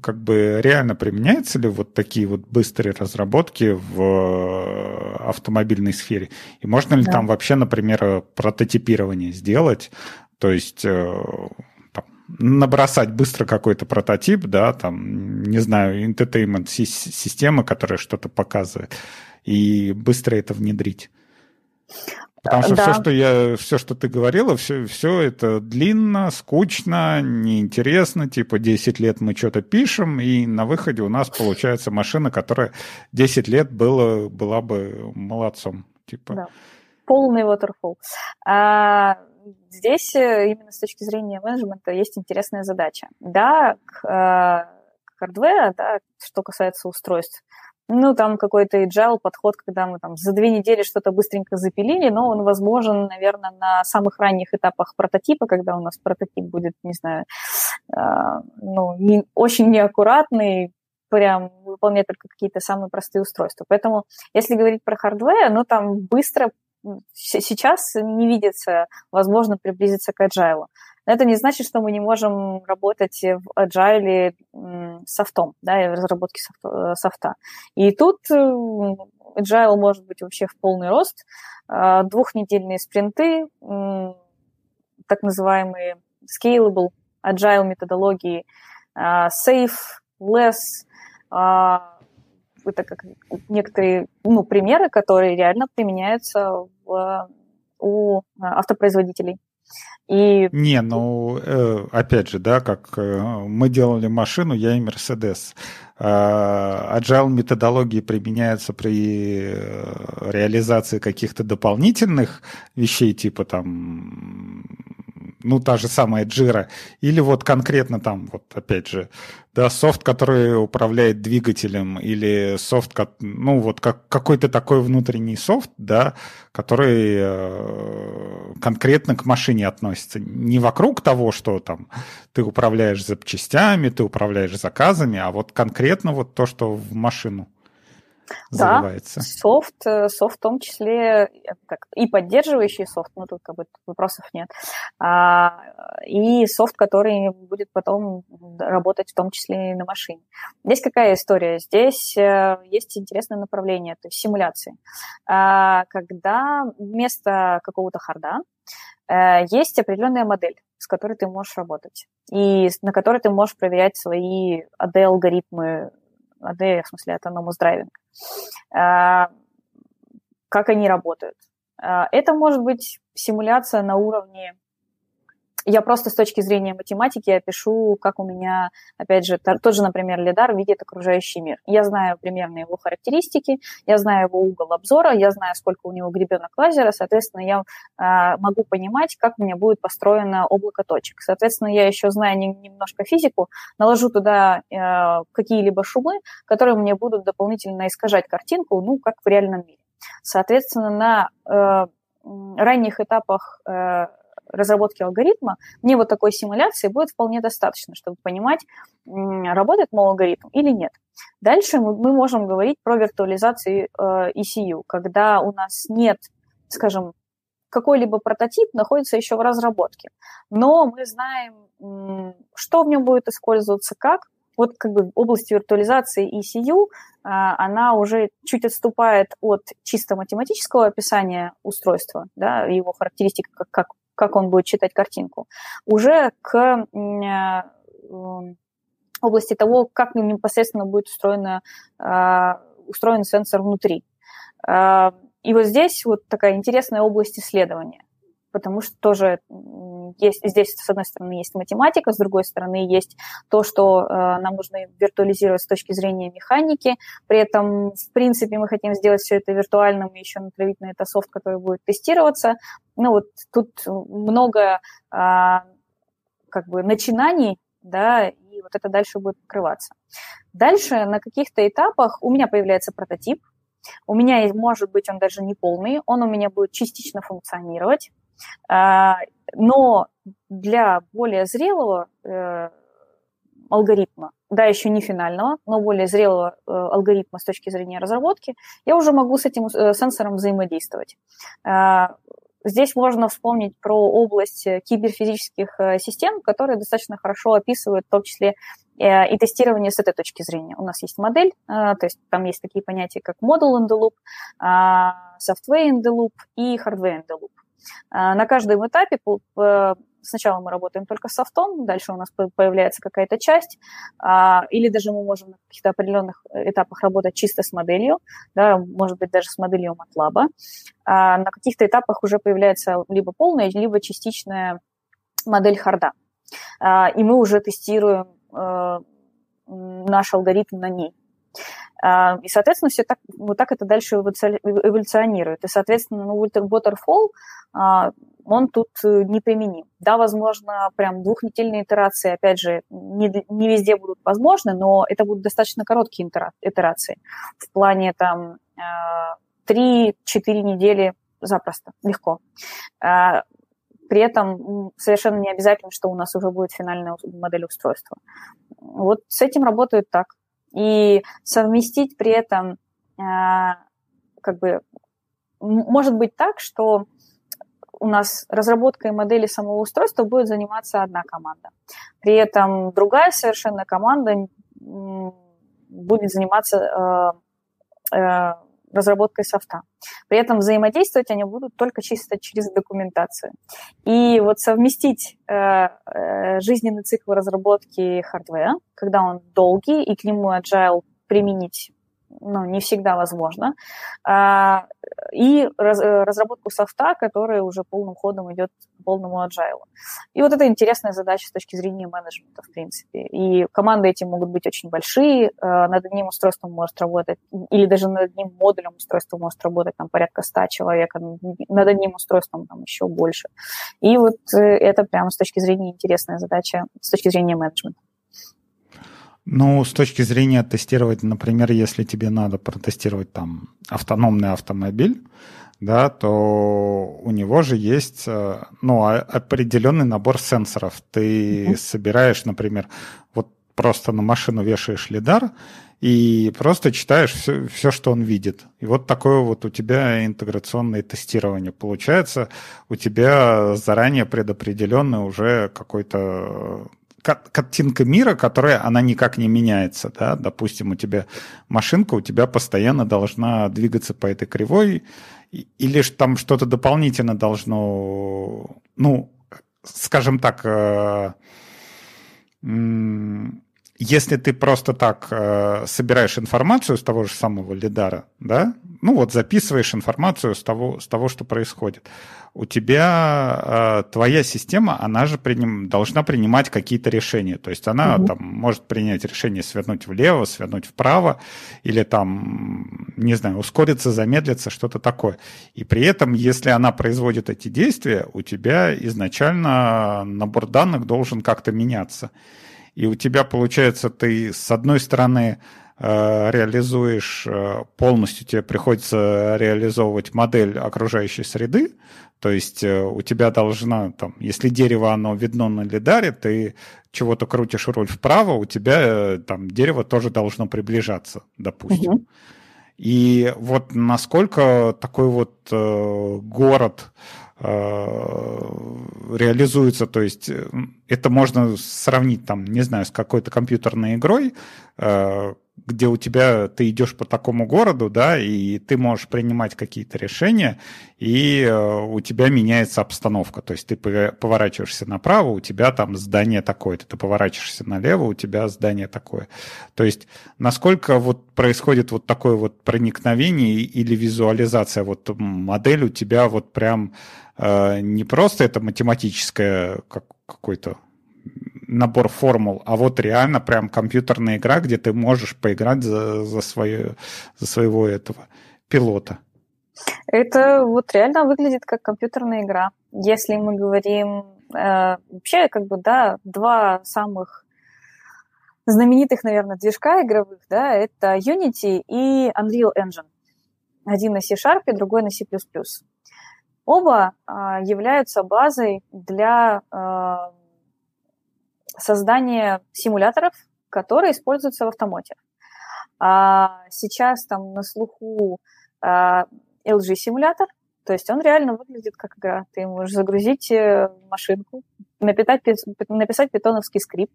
как бы реально применяются ли вот такие вот быстрые разработки в э, автомобильной сфере? И можно ли да. там вообще, например, прототипирование сделать? То есть э, набросать быстро какой-то прототип, да, там, не знаю, entertainment системы, которая что-то показывает, и быстро это внедрить. Потому что да. все, что я, все, что ты говорила, все, все это длинно, скучно, неинтересно. Типа 10 лет мы что-то пишем, и на выходе у нас получается машина, которая 10 лет было, была бы молодцом. Типа. Да. Полный waterfall. А, здесь э, именно с точки зрения менеджмента есть интересная задача. Да, к, э, к хардвера, да, что касается устройств, ну, там какой-то agile подход, когда мы там за две недели что-то быстренько запилили, но он возможен, наверное, на самых ранних этапах прототипа, когда у нас прототип будет, не знаю, э, ну, не, очень неаккуратный, прям выполнять только какие-то самые простые устройства. Поэтому, если говорить про hardware, ну, там быстро сейчас не видится возможно приблизиться к agile. Но это не значит, что мы не можем работать в agile софтом, да, и в разработке э, софта. И тут э, agile может быть вообще в полный рост. А, двухнедельные спринты, так называемые scalable agile методологии, а, safe, less, а, это как некоторые ну, примеры, которые реально применяются в, у автопроизводителей. И... Не, ну, э, опять же, да, как э, мы делали машину, я и Мерседес. Agile методологии применяются при э, реализации каких-то дополнительных вещей, типа там ну, та же самая Jira, или вот конкретно там, вот опять же, да, софт, который управляет двигателем, или софт, ну, вот как, какой-то такой внутренний софт, да, который э, конкретно к машине относится. Не вокруг того, что там ты управляешь запчастями, ты управляешь заказами, а вот конкретно вот то, что в машину заливается. Да, софт, э, софт в том числе как, и поддерживающий софт, ну тут как бы вопросов нет, а, и софт, который будет потом работать в том числе и на машине. Здесь какая история? Здесь э, есть интересное направление, то есть симуляции. А, когда вместо какого-то харда э, есть определенная модель, с которой ты можешь работать, и на которой ты можешь проверять свои AD-алгоритмы AD, в смысле Autonomous Driving. А, как они работают. А, это может быть симуляция на уровне я просто с точки зрения математики опишу, как у меня, опять же, тот же, например, лидар видит окружающий мир. Я знаю примерно его характеристики, я знаю его угол обзора, я знаю, сколько у него гребенок лазера, соответственно, я э, могу понимать, как у меня будет построено облако точек. Соответственно, я еще знаю не, немножко физику, наложу туда э, какие-либо шумы, которые мне будут дополнительно искажать картинку, ну, как в реальном мире. Соответственно, на э, ранних этапах э, разработки алгоритма, мне вот такой симуляции будет вполне достаточно, чтобы понимать, работает мой алгоритм или нет. Дальше мы, можем говорить про виртуализацию э, ECU, когда у нас нет, скажем, какой-либо прототип находится еще в разработке, но мы знаем, что в нем будет использоваться, как, вот как бы область виртуализации ECU, а, она уже чуть отступает от чисто математического описания устройства, да, его характеристик, как, как как он будет читать картинку, уже к э, области того, как непосредственно будет устроена, а, устроен сенсор внутри. А, и вот здесь вот такая интересная область исследования, потому что тоже есть, здесь, с одной стороны, есть математика, с другой стороны, есть то, что э, нам нужно виртуализировать с точки зрения механики. При этом, в принципе, мы хотим сделать все это виртуальным и еще натравить на это софт, который будет тестироваться. Ну вот тут много а, как бы начинаний, да, и вот это дальше будет покрываться. Дальше на каких-то этапах у меня появляется прототип, у меня может быть он даже не полный, он у меня будет частично функционировать, но для более зрелого э, алгоритма, да, еще не финального, но более зрелого э, алгоритма с точки зрения разработки, я уже могу с этим э, сенсором взаимодействовать. А, здесь можно вспомнить про область киберфизических систем, которые достаточно хорошо описывают в том числе и тестирование с этой точки зрения. У нас есть модель, то есть там есть такие понятия, как model in the loop, а, software in the loop и hardware in the loop. А, на каждом этапе сначала мы работаем только с софтом, дальше у нас появляется какая-то часть, а, или даже мы можем на каких-то определенных этапах работать чисто с моделью, да, может быть, даже с моделью MATLAB. А на каких-то этапах уже появляется либо полная, либо частичная модель харда. И мы уже тестируем наш алгоритм на ней. А, и, соответственно, все так, вот так это дальше эволюционирует. И, соответственно, ну, Waterfall, а, он тут э, неприменим. Да, возможно, прям двухнедельные итерации, опять же, не, не везде будут возможны, но это будут достаточно короткие итерации. В плане там 3-4 а, недели запросто, легко. При этом совершенно не обязательно, что у нас уже будет финальная модель устройства. Вот с этим работают так. И совместить при этом а, как бы может быть так, что у нас разработкой модели самого устройства будет заниматься одна команда. При этом другая совершенно команда будет заниматься э, э, разработкой софта. При этом взаимодействовать они будут только чисто через документацию. И вот совместить э, э, жизненный цикл разработки хардвера, когда он долгий, и к нему agile применить ну, не всегда возможно, а, и э, разработку софта, которая уже полным ходом идет к полному agile. И вот это интересная задача с точки зрения менеджмента, в принципе. И команды эти могут быть очень большие, а, над одним устройством может работать, или даже над одним модулем устройства может работать там порядка 100 человек, а над одним устройством там еще больше. И вот э, это прямо с точки зрения интересная задача, с точки зрения менеджмента. Ну, с точки зрения тестировать, например, если тебе надо протестировать там автономный автомобиль, да, то у него же есть э, ну, определенный набор сенсоров. Ты mm-hmm. собираешь, например, вот просто на машину вешаешь лидар и просто читаешь все, все, что он видит. И вот такое вот у тебя интеграционное тестирование. Получается, у тебя заранее предопределенный уже какой-то картинка мира, которая, она никак не меняется, да, допустим, у тебя машинка, у тебя постоянно должна двигаться по этой кривой, или там что-то дополнительно должно, ну, скажем так, э, если ты просто так э, собираешь информацию с того же самого лидара, да, ну вот записываешь информацию с того, с того что происходит, у тебя э, твоя система, она же приним, должна принимать какие-то решения. То есть она угу. там может принять решение свернуть влево, свернуть вправо, или там, не знаю, ускориться, замедлиться, что-то такое. И при этом, если она производит эти действия, у тебя изначально набор данных должен как-то меняться и у тебя получается, ты с одной стороны э, реализуешь э, полностью, тебе приходится реализовывать модель окружающей среды, то есть э, у тебя должна, там, если дерево, оно видно на лидаре, ты чего-то крутишь руль вправо, у тебя там дерево тоже должно приближаться, допустим. Угу. И вот насколько такой вот город реализуется, то есть э, это можно сравнить там, не знаю, с какой-то компьютерной игрой, э, где у тебя ты идешь по такому городу, да, и ты можешь принимать какие-то решения, и э, у тебя меняется обстановка. То есть ты поворачиваешься направо, у тебя там здание такое-то, ты поворачиваешься налево, у тебя здание такое. То есть насколько вот происходит вот такое вот проникновение или визуализация, вот модель у тебя вот прям э, не просто это математическое как, какой-то набор формул, а вот реально прям компьютерная игра, где ты можешь поиграть за, за, свое, за своего этого пилота. Это вот реально выглядит как компьютерная игра. Если мы говорим э, вообще, как бы, да, два самых знаменитых, наверное, движка игровых, да, это Unity и Unreal Engine. Один на C-Sharp, другой на C++. Оба э, являются базой для э, создание симуляторов, которые используются в автомоте. А сейчас там на слуху а, LG-симулятор, то есть он реально выглядит как игра. Ты можешь загрузить э, машинку, написать, написать питоновский скрипт,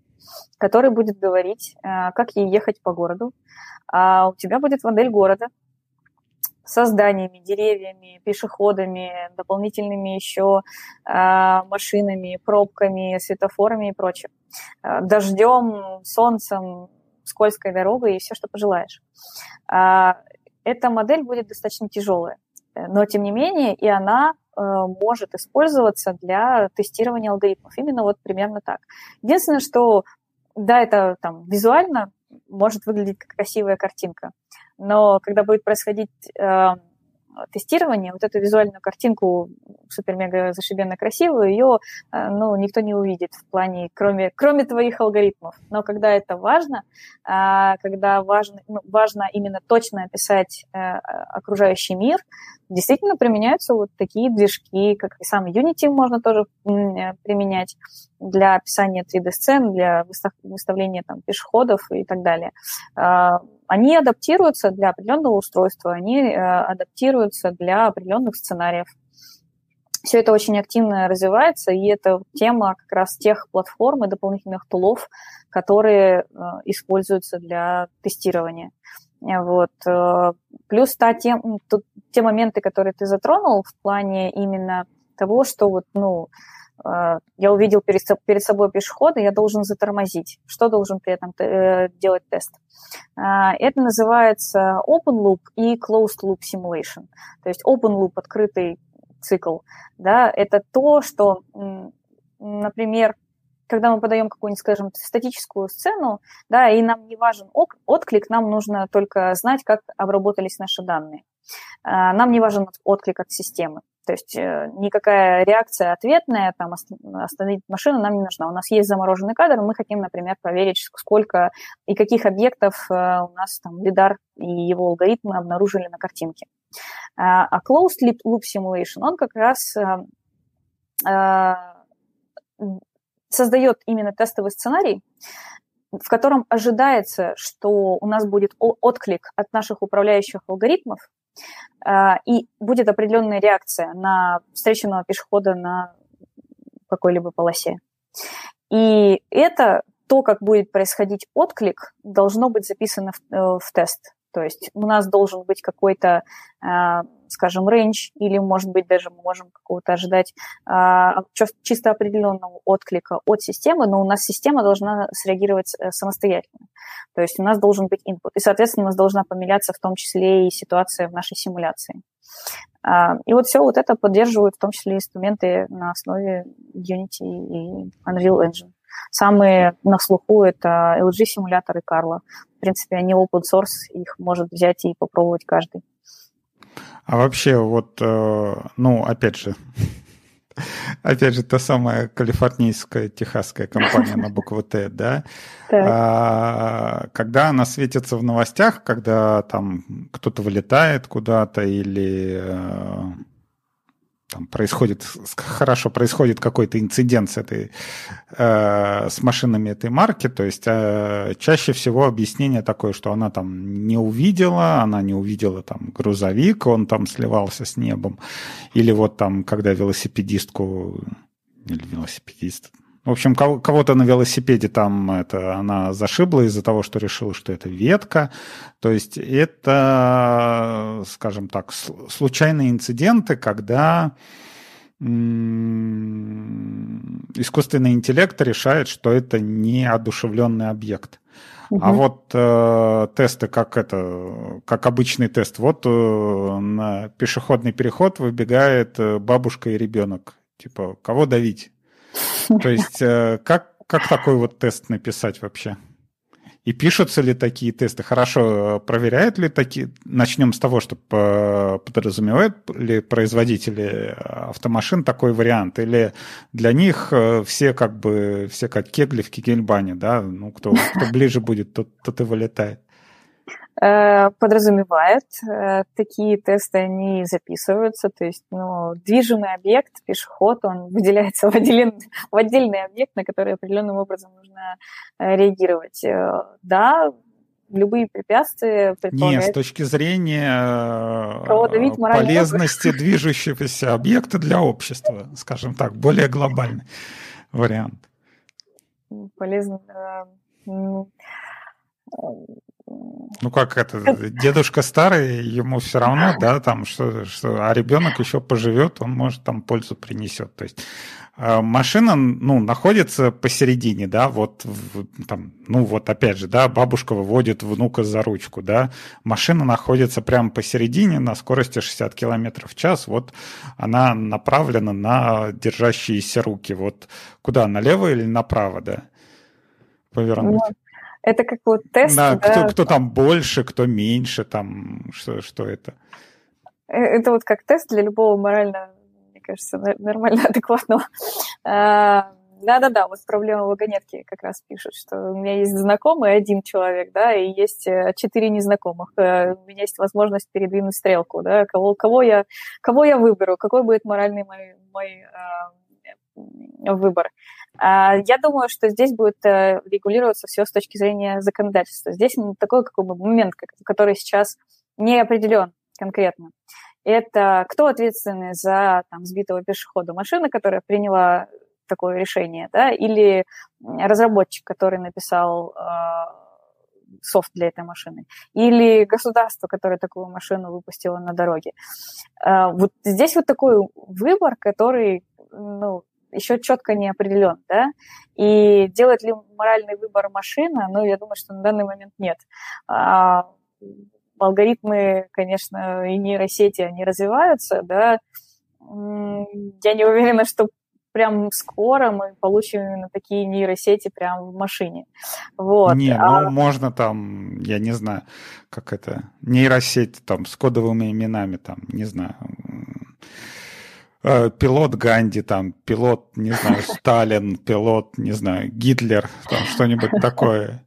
который будет говорить, а, как ей ехать по городу. А у тебя будет модель города, со зданиями, деревьями, пешеходами, дополнительными еще э, машинами, пробками, светофорами и прочим. Э, дождем, солнцем, скользкой дорогой и все, что пожелаешь. Э, эта модель будет достаточно тяжелая, но тем не менее и она э, может использоваться для тестирования алгоритмов. Именно вот примерно так. Единственное, что да, это там визуально может выглядеть как красивая картинка, но когда будет происходить э, тестирование, вот эту визуальную картинку супер-мега зашибенно красивую, ее э, ну, никто не увидит в плане, кроме, кроме твоих алгоритмов. Но когда это важно, э, когда важно, ну, важно именно точно описать э, окружающий мир, действительно применяются вот такие движки, как и сам Unity можно тоже применять для описания 3D-сцен, для выставления там, пешеходов и так далее они адаптируются для определенного устройства, они э, адаптируются для определенных сценариев. Все это очень активно развивается, и это тема как раз тех платформ и дополнительных тулов, которые э, используются для тестирования. Вот. Э, плюс та тем, те моменты, которые ты затронул в плане именно того, что вот, ну, а, я увидел перед, перед собой пешехода, я должен затормозить. Что должен при этом э, делать тест? А, это называется open loop и closed loop simulation. То есть open loop, открытый цикл, да, это то, что, например, когда мы подаем какую-нибудь, скажем, статическую сцену, да, и нам не важен отклик, нам нужно только знать, как обработались наши данные. А, нам не важен отклик от системы. То есть э, никакая реакция ответная, там, остановить машину нам не нужна. У нас есть замороженный кадр, мы хотим, например, проверить, сколько и каких объектов э, у нас там лидар и его алгоритмы обнаружили на картинке. А, а closed loop simulation, он как раз э, создает именно тестовый сценарий, в котором ожидается, что у нас будет отклик от наших управляющих алгоритмов, и будет определенная реакция на встреченного пешехода на какой-либо полосе. И это то, как будет происходить отклик, должно быть записано в, э, в тест. То есть у нас должен быть какой-то, а, скажем, рейндж, или, может быть, даже мы можем какого-то ожидать а, чисто определенного отклика от системы, но у нас система должна среагировать э, самостоятельно. То есть у нас должен быть input. И, соответственно, у нас должна поменяться в том числе и ситуация в нашей симуляции. А, и вот все вот это поддерживают в том числе инструменты на основе Unity и Unreal Engine. Самые на слуху это LG-симуляторы Карла. В принципе, они open source, их может взять и попробовать каждый. А вообще, вот, э, ну, опять же, Опять же, та самая калифорнийская, техасская компания на букву Т, да? А, когда она светится в новостях, когда там кто-то вылетает куда-то или э, там происходит, хорошо, происходит какой-то инцидент с этой, э, с машинами этой марки, то есть э, чаще всего объяснение такое, что она там не увидела, она не увидела там грузовик, он там сливался с небом, или вот там, когда велосипедистку, или велосипедист, В общем, кого-то на велосипеде там это она зашибла из-за того, что решила, что это ветка. То есть это, скажем так, случайные инциденты, когда искусственный интеллект решает, что это не одушевленный объект. Угу. А вот э, тесты, как это, как обычный тест, вот э, на пешеходный переход выбегает э, бабушка и ребенок. Типа, кого давить? То есть, э, как, как такой вот тест написать вообще? И пишутся ли такие тесты? Хорошо, проверяют ли такие? Начнем с того, что подразумевают ли производители автомашин такой вариант? Или для них э, все как бы, все как кегли в кегельбане, да? Ну, кто, кто ближе будет, тот, тот и вылетает. Э, подразумевает. Э, такие тесты, они записываются. То есть ну, движимый объект, пешеход, он выделяется в отдельный, в отдельный объект, на который определенным образом нужно э, реагировать. Да, любые препятствия Нет, с точки зрения полезности движущегося объекта для общества, скажем так, более глобальный вариант. Полезно. Ну как это, дедушка старый, ему все равно, да, там что, что, а ребенок еще поживет, он может там пользу принесет. То есть э, машина, ну, находится посередине, да, вот там, ну вот опять же, да, бабушка выводит внука за ручку, да, машина находится прямо посередине на скорости 60 км в час, вот она направлена на держащиеся руки, вот куда, налево или направо, да, повернуть? Вот. Это как вот тест. Да, да? Кто, кто там больше, кто меньше, там, что, что это? Э, это вот как тест для любого морально, мне кажется, нормально адекватного. А, да-да-да, вот проблема вагонетки как раз пишет, что у меня есть знакомый один человек, да, и есть э, четыре незнакомых. Э, у меня есть возможность передвинуть стрелку, да, кого, кого, я, кого я выберу, какой будет моральный мой, мой э, выбор. А, я думаю, что здесь будет э, регулироваться все с точки зрения законодательства. Здесь такой какой бы момент, который сейчас не определен конкретно. Это кто ответственный за там, сбитого пешехода? Машина, которая приняла такое решение, да, или разработчик, который написал э, софт для этой машины, или государство, которое такую машину выпустило на дороге. Э, вот здесь вот такой выбор, который ну, еще четко не определен, да, и делает ли моральный выбор машина, ну, я думаю, что на данный момент нет. А, алгоритмы, конечно, и нейросети, они развиваются, да, я не уверена, что прям скоро мы получим именно такие нейросети прямо в машине. Вот. Не, а... ну можно там, я не знаю, как это, нейросеть там с кодовыми именами, там, не знаю, пилот Ганди, там, пилот, не знаю, Сталин, пилот, не знаю, Гитлер, там что-нибудь такое.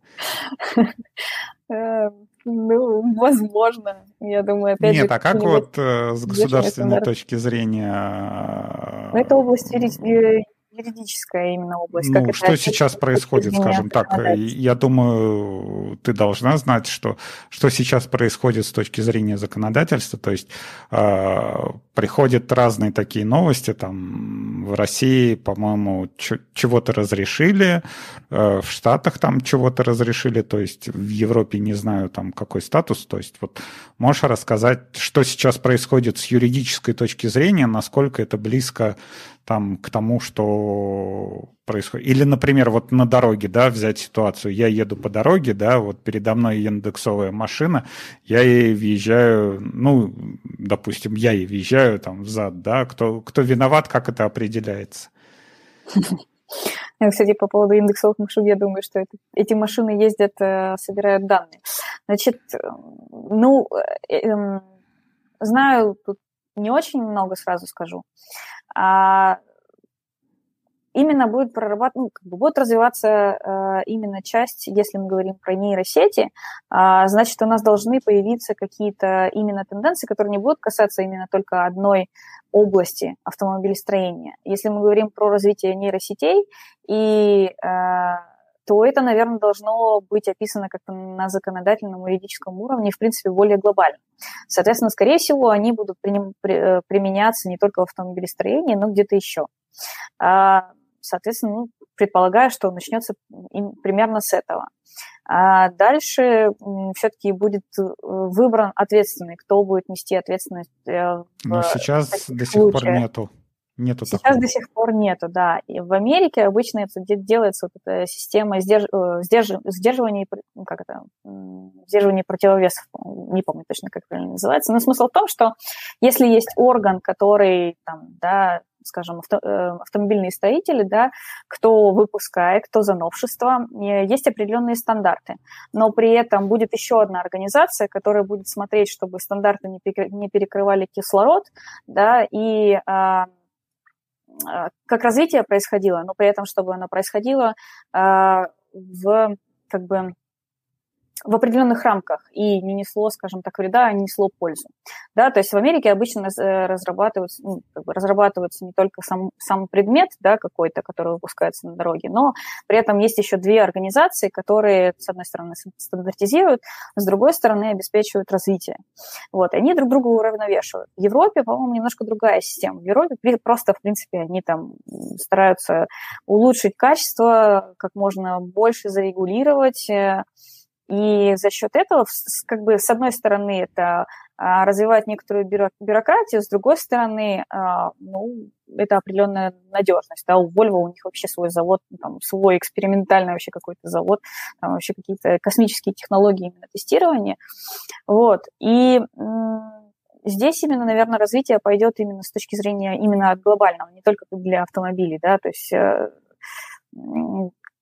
Э, ну, возможно. Я думаю, опять Нет, же... Нет, а как вот э, с государственной точки зрения... Это область юридическая именно область. Ну, как что это сейчас происходит, скажем так? Я думаю, ты должна знать, что, что сейчас происходит с точки зрения законодательства. То есть э, приходят разные такие новости. Там в России, по-моему, чего-то разрешили, э, в Штатах там чего-то разрешили, то есть в Европе не знаю там какой статус. То есть вот можешь рассказать, что сейчас происходит с юридической точки зрения, насколько это близко там к тому, что происходит. Или, например, вот на дороге, да, взять ситуацию. Я еду по дороге, да, вот передо мной индексовая машина, я ей въезжаю, ну, допустим, я ей въезжаю там взад, да, кто, кто виноват, как это определяется? Кстати, по поводу индексовых машин, я думаю, что это, эти машины ездят, э, собирают данные. Значит, ну, э, э, знаю тут не очень много, сразу скажу а именно будет прорабатывать, ну, как бы будет развиваться э, именно часть, если мы говорим про нейросети, э, значит, у нас должны появиться какие-то именно тенденции, которые не будут касаться именно только одной области автомобилестроения. Если мы говорим про развитие нейросетей и э, то это, наверное, должно быть описано как-то на законодательном юридическом уровне, в принципе, более глобально. Соответственно, скорее всего, они будут применяться не только в автомобилестроении, но где-то еще. Соответственно, ну, предполагаю, что начнется примерно с этого. А дальше все-таки будет э, выбран ответственный, кто будет нести ответственность. Но сейчас до сих пор нету. Нету Сейчас такого. до сих пор нету, да. И в Америке обычно это делается вот эта система сдерж... Э, сдерж... сдерживания, ну, как это, сдерживания противовесов, не помню точно, как это называется. Но смысл в том, что если есть орган, который, там, да, скажем, авто, э, автомобильные строители, да, кто выпускает, кто за новшество, есть определенные стандарты. Но при этом будет еще одна организация, которая будет смотреть, чтобы стандарты не перекрывали кислород, да, и а, а, как развитие происходило, но при этом, чтобы оно происходило а, в как бы в определенных рамках и не несло, скажем так, вреда, а не несло пользу. Да, то есть в Америке обычно э, разрабатываются, ну, как бы разрабатывается не только сам, сам предмет да, какой-то, который выпускается на дороге, но при этом есть еще две организации, которые, с одной стороны, стандартизируют, с другой стороны, обеспечивают развитие. Вот, они друг друга уравновешивают. В Европе, по-моему, немножко другая система. В Европе просто, в принципе, они там стараются улучшить качество, как можно больше зарегулировать, э, и за счет этого, как бы, с одной стороны, это а, развивает некоторую бюрократию, с другой стороны, а, ну, это определенная надежность. Да, у Volvo у них вообще свой завод, там, свой экспериментальный вообще какой-то завод, там вообще какие-то космические технологии именно тестирования. Вот. И здесь именно, наверное, развитие пойдет именно с точки зрения именно глобального, не только для автомобилей, да, то есть э,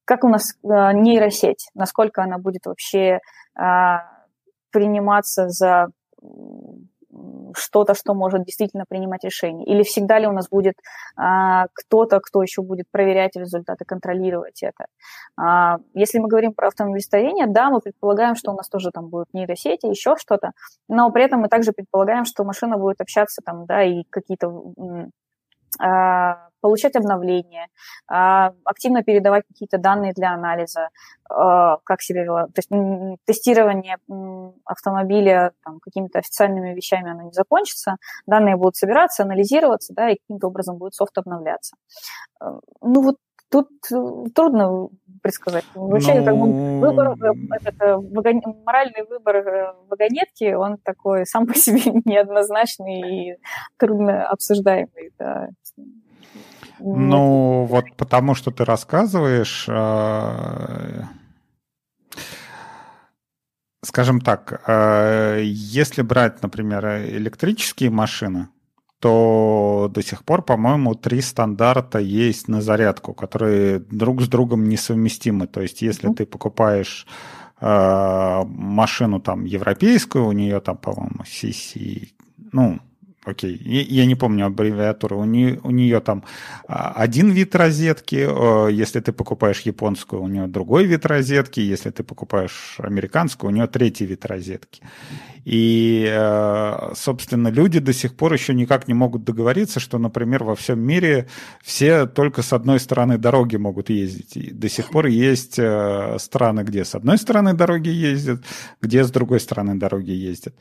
как у нас э, нейросеть, насколько она будет вообще а, приниматься за что-то, что может действительно принимать решения? Или всегда ли у нас будет а, кто-то, кто еще будет проверять результаты, контролировать это? А, если мы говорим про автомобилестроение, да, мы предполагаем, что у нас тоже там будут нейросети, еще что-то, но при этом мы также предполагаем, что машина будет общаться там, да, и какие-то получать обновления, а, активно передавать какие-то данные для анализа, а, как себя вела. То есть тестирование автомобиля какими-то официальными вещами оно не закончится, данные будут собираться, анализироваться, да, и каким-то образом будет софт обновляться. Ну вот тут трудно предсказать. Вообще, ну... как бы выбор, э, этот, э, вагон... моральный выбор э, вагонетки, он такой сам по себе неоднозначный и трудно обсуждаемый. Да. Ну, вот потому что ты рассказываешь, э, скажем так, э, если брать, например, электрические машины, то до сих пор, по-моему, три стандарта есть на зарядку, которые друг с другом несовместимы. То есть, если ты покупаешь э, машину там европейскую, у нее там, по-моему, CC, ну, Окей, я не помню аббревиатуру. У нее, у нее там а, один вид розетки. Если ты покупаешь японскую, у нее другой вид розетки. Если ты покупаешь американскую, у нее третий вид розетки. И, э, собственно, люди до сих пор еще никак не могут договориться, что, например, во всем мире все только с одной стороны дороги могут ездить. И до сих пор есть э, страны, где с одной стороны дороги ездят, где с другой стороны дороги ездят.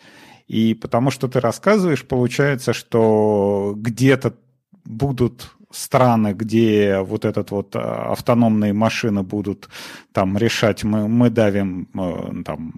И потому что ты рассказываешь, получается, что где-то будут страны, где вот этот вот а, автономные машины будут там решать, мы, мы давим э, там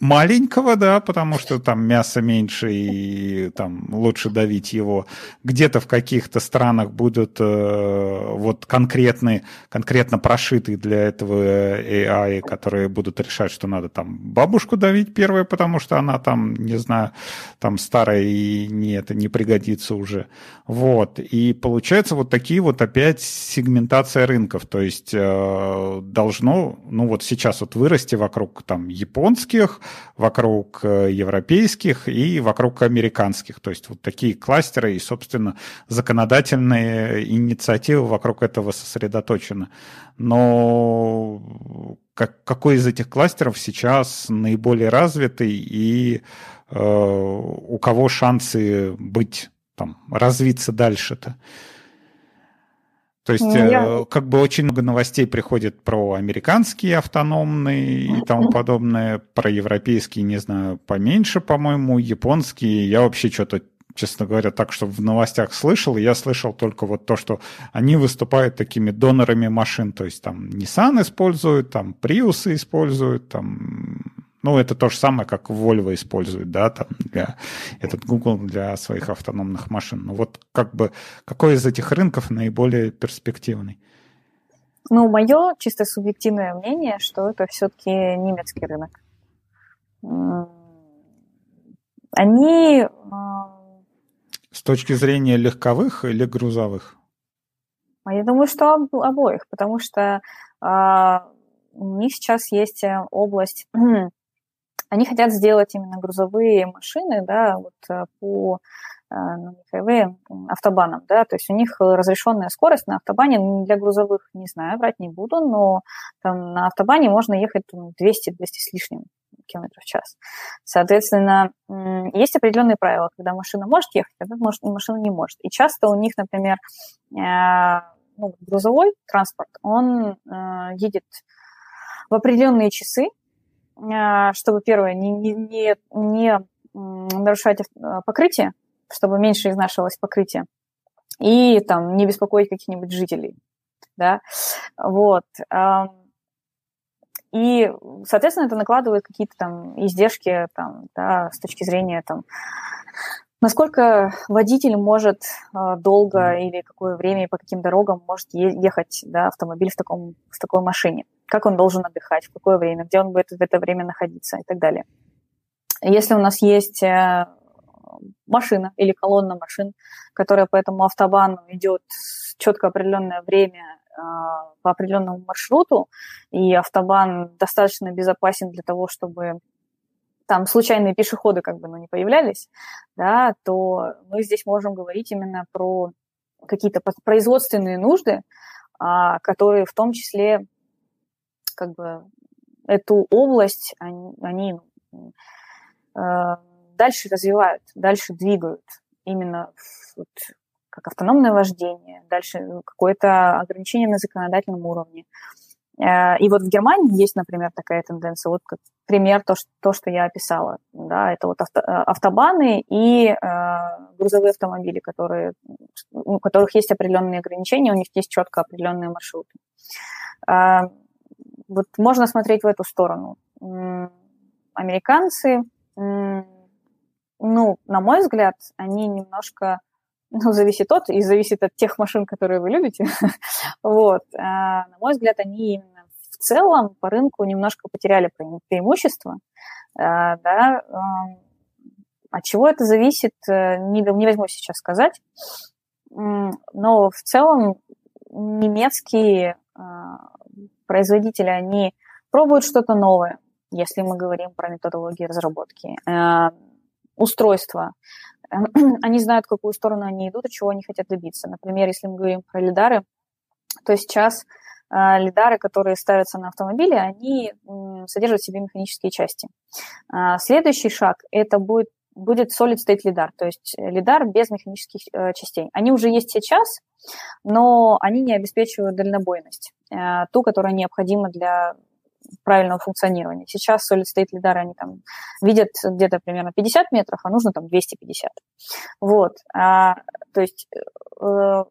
маленького, да, потому что там мясо меньше и там лучше давить его. Где-то в каких-то странах будут э, вот конкретные, конкретно прошитые для этого AI, которые будут решать, что надо там бабушку давить первое, потому что она там, не знаю, там старая и не, это не пригодится уже. Вот. И получается вот такие вот опять сегментация рынков. То есть э, должно, ну вот сейчас вот вырасти вокруг там японских, вокруг э, европейских и вокруг американских. То есть вот такие кластеры и, собственно, законодательные инициативы вокруг этого сосредоточены. Но как, какой из этих кластеров сейчас наиболее развитый и э, у кого шансы быть там, развиться дальше-то? То есть, ну, Я... э, как бы очень много новостей приходит про американские автономные и тому подобное, про европейские, не знаю, поменьше, по-моему, японские. Я вообще что-то честно говоря, так, что в новостях слышал, и я слышал только вот то, что они выступают такими донорами машин, то есть там Nissan используют, там Prius используют, там ну, это то же самое, как Volvo использует, да, там для этот Google для своих автономных машин. Ну вот как бы какой из этих рынков наиболее перспективный? Ну, мое чисто субъективное мнение, что это все-таки немецкий рынок. Они... А, С точки зрения легковых или грузовых? А я думаю, что обоих, потому что а, у них сейчас есть э, область они хотят сделать именно грузовые машины, да, вот э, по э, ну, автобанам, да, то есть у них разрешенная скорость на автобане для грузовых, не знаю, брать не буду, но там на автобане можно ехать 200-200 с лишним километров в час. Соответственно, есть определенные правила, когда машина может ехать, когда машина не может. И часто у них, например, э, ну, грузовой транспорт, он едет в определенные часы, чтобы, первое, не, не, не, нарушать а, покрытие, чтобы меньше изнашивалось покрытие, и там не беспокоить каких-нибудь жителей, да, вот. И, соответственно, это накладывает какие-то там издержки там, да, с точки зрения там, насколько водитель может э, долго или какое время по каким дорогам может ехать да, автомобиль в, таком, в такой машине как он должен отдыхать, в какое время, где он будет в это время находиться и так далее. Если у нас есть э, машина или колонна машин, которая по этому автобану идет четко определенное время э, по определенному маршруту, и автобан достаточно безопасен для того, чтобы там случайные пешеходы как бы ну, не появлялись, да, то мы здесь можем говорить именно про какие-то производственные нужды, а, которые в том числе как бы эту область они, они э, дальше развивают, дальше двигают именно вот, как автономное вождение, дальше какое-то ограничение на законодательном уровне. Э, и вот в Германии есть, например, такая тенденция. Вот как пример то, что, то, что я описала. Да, это вот авто, э, автобаны и э, грузовые автомобили, которые, у которых есть определенные ограничения, у них есть четко определенные маршруты. Э, вот можно смотреть в эту сторону. Американцы, ну, на мой взгляд, они немножко, ну, зависит от, и зависит от тех машин, которые вы любите. вот. А, на мой взгляд, они именно в целом по рынку немножко потеряли преимущество. А, да, от чего это зависит, э, не, не возьму сейчас сказать. Но в целом немецкие производители, они пробуют что-то новое, если мы говорим про методологии разработки, э, устройства. Они знают, в какую сторону они идут и чего они хотят добиться. Например, если мы говорим про лидары, то сейчас э, лидары, которые ставятся на автомобиле, они содержат в себе механические части. Э, следующий шаг – это будет будет solid state лидар, то есть лидар без механических э, частей. Они уже есть сейчас, но они не обеспечивают дальнобойность, ту, которая необходима для правильного функционирования. Сейчас solid state лидары, они там видят где-то примерно 50 метров, а нужно там 250. Вот. А, то есть э,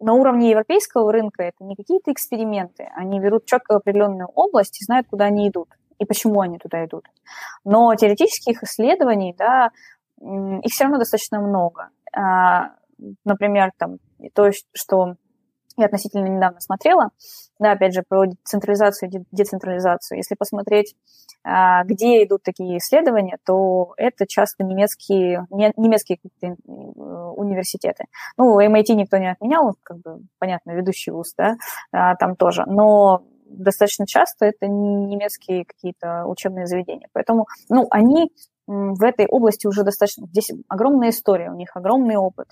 на уровне европейского рынка это не какие-то эксперименты, они берут четко определенную область и знают, куда они идут и почему они туда идут. Но теоретических исследований, да, их все равно достаточно много. А, например, там, то, что я относительно недавно смотрела, да, опять же, про централизацию и децентрализацию. Если посмотреть, а, где идут такие исследования, то это часто немецкие, немецкие университеты. Ну, MIT никто не отменял, как бы, понятно, ведущий вуз, да, а, там тоже. Но достаточно часто это немецкие какие-то учебные заведения. Поэтому, ну, они в этой области уже достаточно... Здесь огромная история, у них огромный опыт.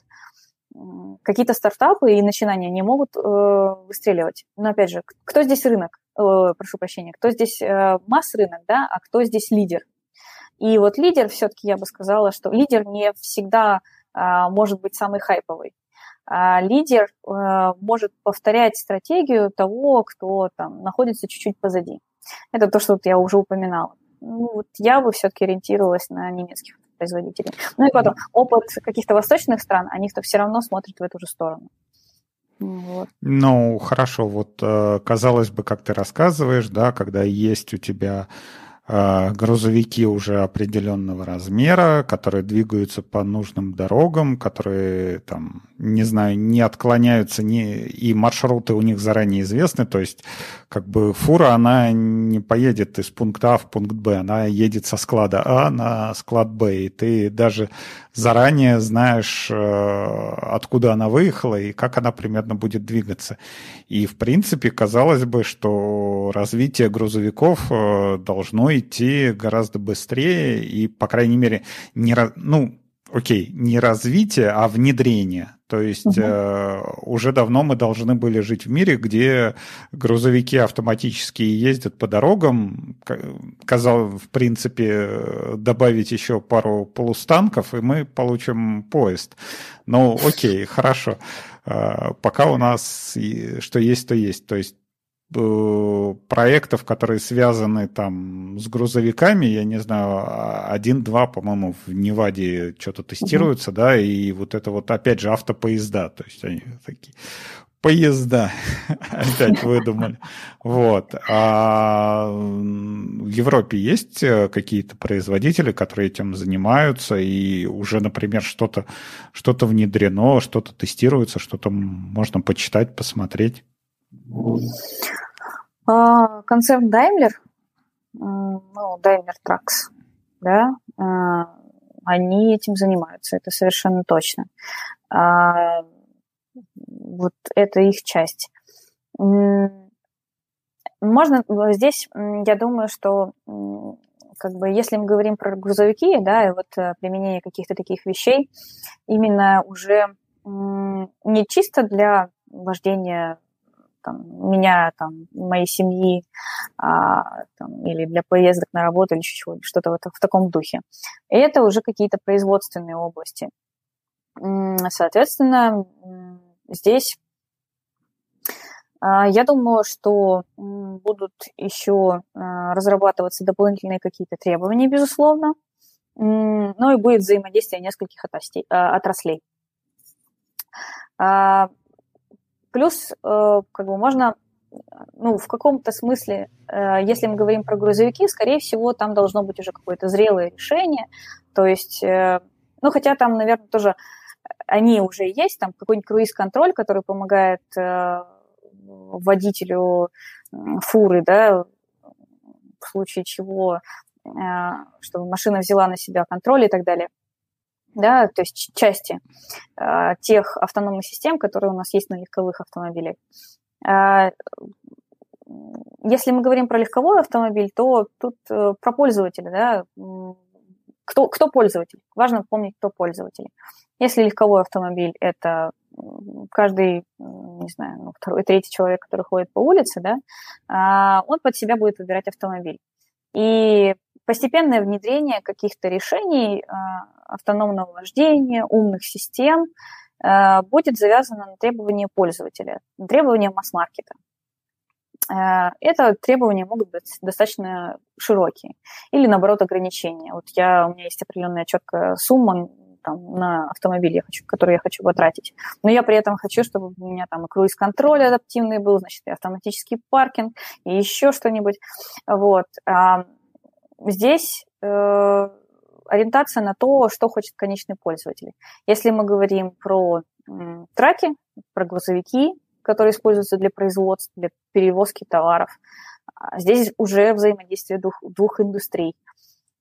Какие-то стартапы и начинания не могут э, выстреливать. Но, опять же, кто здесь рынок? Э, прошу прощения. Кто здесь э, масс-рынок, да, а кто здесь лидер? И вот лидер, все-таки я бы сказала, что лидер не всегда э, может быть самый хайповый. А лидер э, может повторять стратегию того, кто там находится чуть-чуть позади. Это то, что вот я уже упоминала. Ну, вот я бы все-таки ориентировалась на немецких производителей. Ну и потом, опыт каких-то восточных стран, они то все равно смотрят в эту же сторону. Вот. Ну, хорошо, вот э, казалось бы, как ты рассказываешь, да, когда есть у тебя грузовики уже определенного размера, которые двигаются по нужным дорогам, которые там, не знаю, не отклоняются, не, и маршруты у них заранее известны, то есть как бы фура, она не поедет из пункта А в пункт Б, она едет со склада А на склад Б, и ты даже заранее знаешь, э, откуда она выехала и как она примерно будет двигаться. И, в принципе, казалось бы, что развитие грузовиков э, должно идти гораздо быстрее и, по крайней мере, не, ну, окей, не развитие, а внедрение. То есть угу. э, уже давно мы должны были жить в мире, где грузовики автоматически ездят по дорогам. Казалось, в принципе, добавить еще пару полустанков, и мы получим поезд. Ну, окей, хорошо. Э, пока у нас что есть, то есть. То есть проектов, которые связаны там с грузовиками, я не знаю, а, один-два, по-моему, в Неваде что-то тестируются, угу. да, и вот это вот, опять же, автопоезда, то есть они такие поезда опять выдумали. Вот. А в Европе есть э, какие-то производители, которые этим занимаются, и уже, например, что-то что внедрено, что-то тестируется, что-то можно почитать, посмотреть? А, концерн Daimler, ну, Daimler Trucks, да, а, они этим занимаются, это совершенно точно. А, вот это их часть. Можно здесь, я думаю, что как бы если мы говорим про грузовики, да, и вот э, применение каких-то таких вещей, именно уже не чисто для вождения там, меня, там, моей семьи, а, там, или для поездок на работу, или что-то в, в таком духе. И это уже какие-то производственные области. Соответственно, здесь а, я думаю, что будут еще а, разрабатываться дополнительные какие-то требования, безусловно, ну и будет взаимодействие нескольких отраслей. Плюс, э, как бы можно, ну, в каком-то смысле, э, если мы говорим про грузовики, скорее всего, там должно быть уже какое-то зрелое решение. То есть, э, ну, хотя там, наверное, тоже они уже есть, там какой-нибудь круиз-контроль, который помогает водителю фуры, да, в случае чего, чтобы машина взяла на себя контроль и так далее да, то есть части э, тех автономных систем, которые у нас есть на легковых автомобилях. Э, если мы говорим про легковой автомобиль, то тут э, про пользователя, да, кто, кто пользователь? Важно помнить, кто пользователь. Если легковой автомобиль – это каждый, не знаю, ну, второй, третий человек, который ходит по улице, да, он под себя будет выбирать автомобиль. И постепенное внедрение каких-то решений а, автономного вождения, умных систем а, будет завязано на требования пользователя, на требования масс-маркета. А, это требования могут быть достаточно широкие или, наоборот, ограничения. Вот я, у меня есть определенная четкая сумма там, на автомобиль, я хочу, который я хочу потратить. Но я при этом хочу, чтобы у меня там и круиз-контроль адаптивный был, значит, и автоматический паркинг, и еще что-нибудь. Вот. Здесь э, ориентация на то, что хочет конечный пользователь. Если мы говорим про э, траки, про грузовики, которые используются для производства, для перевозки товаров, а здесь уже взаимодействие двух, двух индустрий.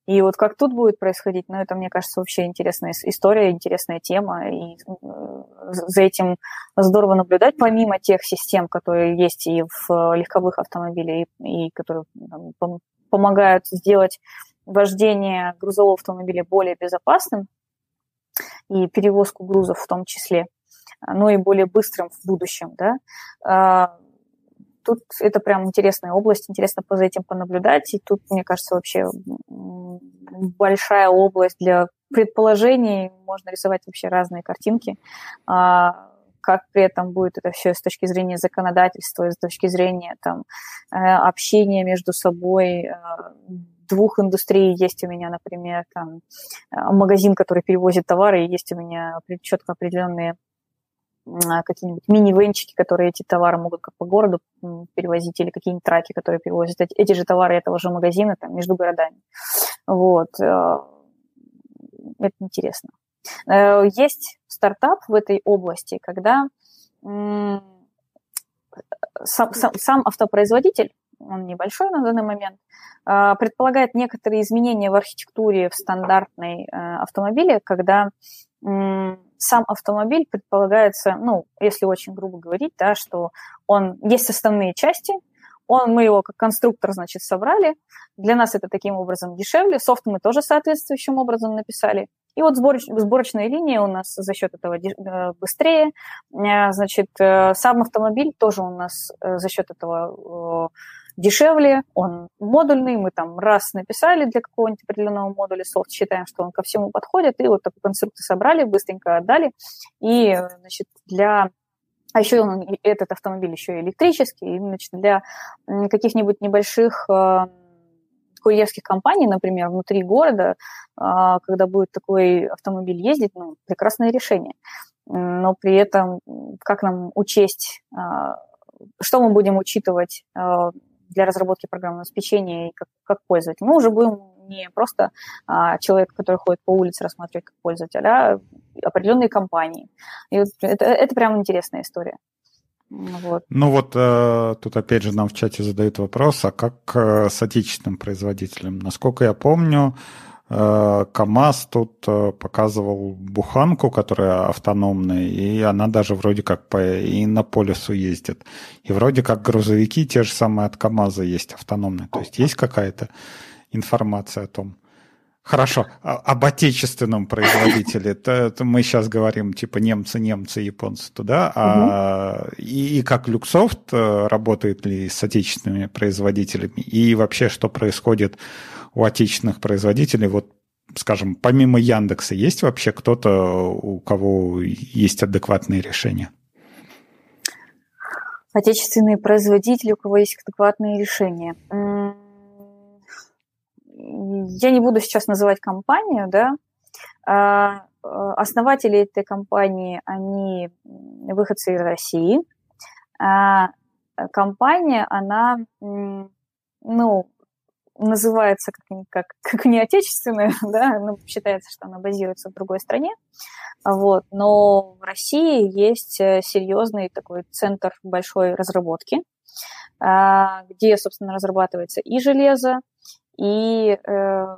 И вот как тут будет происходить, ну, это, мне кажется, вообще интересная история, интересная тема, и э, за этим здорово наблюдать, помимо тех систем, которые есть и в легковых автомобилях, и, и которые там, помогают сделать вождение грузового автомобиля более безопасным и перевозку грузов в том числе, но и более быстрым в будущем, да, а, тут это прям интересная область, интересно за этим понаблюдать, и тут, мне кажется, вообще большая область для предположений, можно рисовать вообще разные картинки, а, как при этом будет это все с точки зрения законодательства, с точки зрения там, э, общения между собой, э, двух индустрий. Есть у меня, например, там магазин, который перевозит товары, и есть у меня четко определенные какие-нибудь мини-венчики, которые эти товары могут как по городу перевозить, или какие-нибудь траки, которые перевозят эти, эти же товары этого же магазина там, между городами. Вот. Э, это интересно. Э, есть стартап в этой области, когда сам, сам, сам автопроизводитель, он небольшой на данный момент, э, предполагает некоторые изменения в архитектуре в стандартной автомобиле, когда сам автомобиль предполагается, ну, если очень грубо говорить, да, что он есть основные части, он, мы его как конструктор, значит, собрали. Для нас это таким образом дешевле. Софт мы тоже соответствующим образом написали. И вот сборочь, сборочная линия у нас за счет этого э, быстрее. Э, значит, э, сам автомобиль тоже у нас за счет этого дешевле, он модульный, мы там раз написали для какого-нибудь определенного модуля софт, считаем, что он ко всему подходит, и вот такую конструкцию собрали, быстренько отдали, и, значит, для а еще он, этот автомобиль еще и электрический, и, значит, для каких-нибудь небольших э, курьерских компаний, например, внутри города, э, когда будет такой автомобиль ездить, ну, прекрасное решение. Но при этом как нам учесть, э, что мы будем учитывать для разработки программного обеспечения и как, как пользователь. Мы уже будем не просто а, человек, который ходит по улице, рассматривать как пользователь, а определенные компании. И вот это, это прям интересная история. Вот. Ну вот э, тут опять же нам в чате задают вопрос, а как э, с отечественным производителем? Насколько я помню, КАМАЗ тут э, показывал буханку, которая автономная, и она даже вроде как по и на полюсу ездит. И вроде как грузовики те же самые от КАМАЗа есть автономные. То есть есть какая-то информация о том. Хорошо, а, об отечественном производителе. Это, это мы сейчас говорим типа немцы, немцы, японцы туда. А, и, и как Люксофт э, работает ли с отечественными производителями? И вообще, что происходит у отечественных производителей, вот, скажем, помимо Яндекса, есть вообще кто-то, у кого есть адекватные решения? Отечественные производители, у кого есть адекватные решения. Я не буду сейчас называть компанию, да. А, а, основатели этой компании, они выходцы из России. А компания, она, ну, называется как, как, как не отечественная, да, ну, считается, что она базируется в другой стране, вот, но в России есть э, серьезный такой центр большой разработки, а, где, собственно, разрабатывается и железо, и э,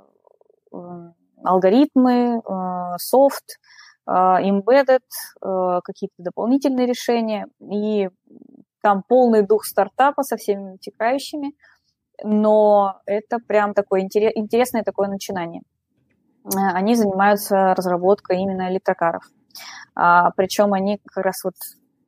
алгоритмы, э, софт, embedded, какие-то дополнительные решения, и там полный дух стартапа со всеми вытекающими – но это прям такое интересное такое начинание. Э, они занимаются разработкой именно электрокаров. А, причем они как раз вот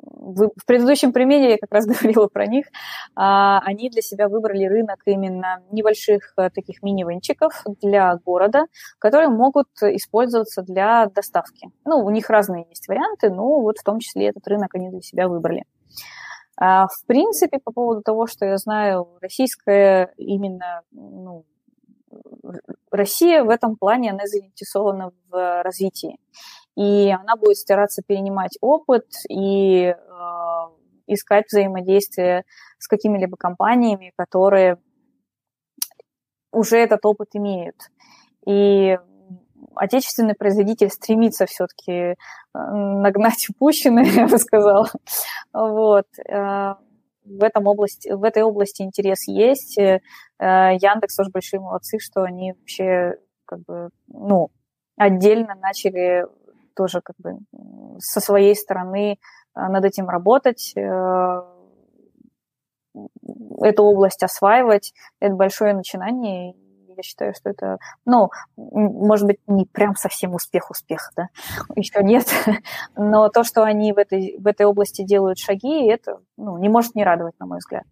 в предыдущем примере я как раз говорила про них. А, они для себя выбрали рынок именно небольших э, таких мини-венчиков для города, которые могут использоваться для доставки. Ну, у них разные есть варианты, но вот в том числе этот рынок они для себя выбрали. А, в принципе, по поводу того, что я знаю, российская именно, ну, Россия в этом плане, она заинтересована в развитии. И она будет стараться перенимать опыт и э, искать взаимодействие с какими-либо компаниями, которые уже этот опыт имеют. И отечественный производитель стремится все-таки э, нагнать упущенное, я бы сказала. Вот. Э, в, этом области, в этой области интерес есть. Э, Яндекс тоже большие молодцы, что они вообще как бы, ну, отдельно начали тоже как бы со своей стороны над этим работать, эту область осваивать. Это большое начинание, я считаю, что это, ну, может быть, не прям совсем успех-успех, да, еще нет, но то, что они в этой, в этой области делают шаги, это, ну, не может не радовать, на мой взгляд.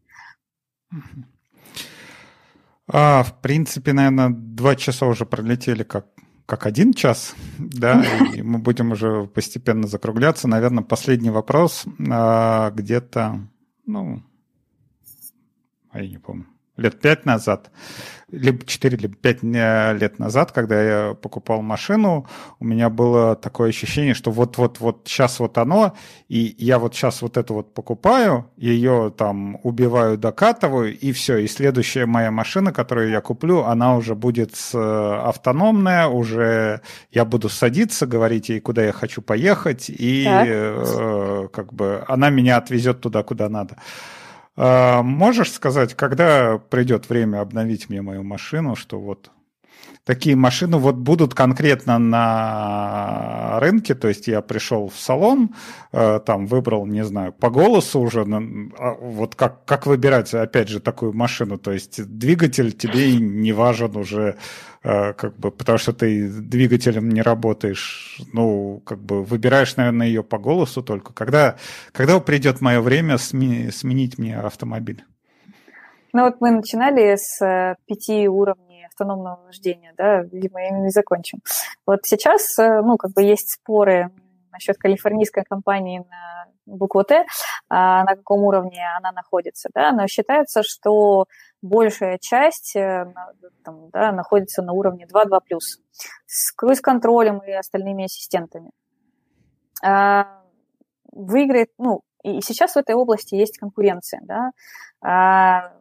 А, в принципе, наверное, два часа уже пролетели как как один час, да, и мы будем уже постепенно закругляться. Наверное, последний вопрос а, где-то, ну, а я не помню, лет пять назад, либо 4, либо 5 э, лет назад, когда я покупал машину, у меня было такое ощущение, что вот-вот-вот сейчас вот оно, и я вот сейчас вот это вот покупаю, ее там убиваю, докатываю, и все, и следующая моя машина, которую я куплю, она уже будет автономная, уже я буду садиться, говорить ей, куда я хочу поехать, и э, как бы она меня отвезет туда, куда надо. А, можешь сказать, когда придет время обновить мне мою машину, что вот такие машины вот будут конкретно на рынке, то есть я пришел в салон, э, там выбрал, не знаю, по голосу уже, а вот как, как выбирать, опять же, такую машину, то есть двигатель тебе не важен уже, как бы, потому что ты двигателем не работаешь, ну, как бы выбираешь, наверное, ее по голосу только. Когда, когда придет мое время сме- сменить мне автомобиль? Ну вот мы начинали с э, пяти уровней автономного вождения, да, видимо, ими закончим. Вот сейчас, э, ну, как бы есть споры насчет калифорнийской компании на букву Т, а на каком уровне она находится, да, но считается, что большая часть э, там, да, находится на уровне 2.2+, с круиз-контролем и остальными ассистентами. А, выиграет, ну, и сейчас в этой области есть конкуренция, да, а,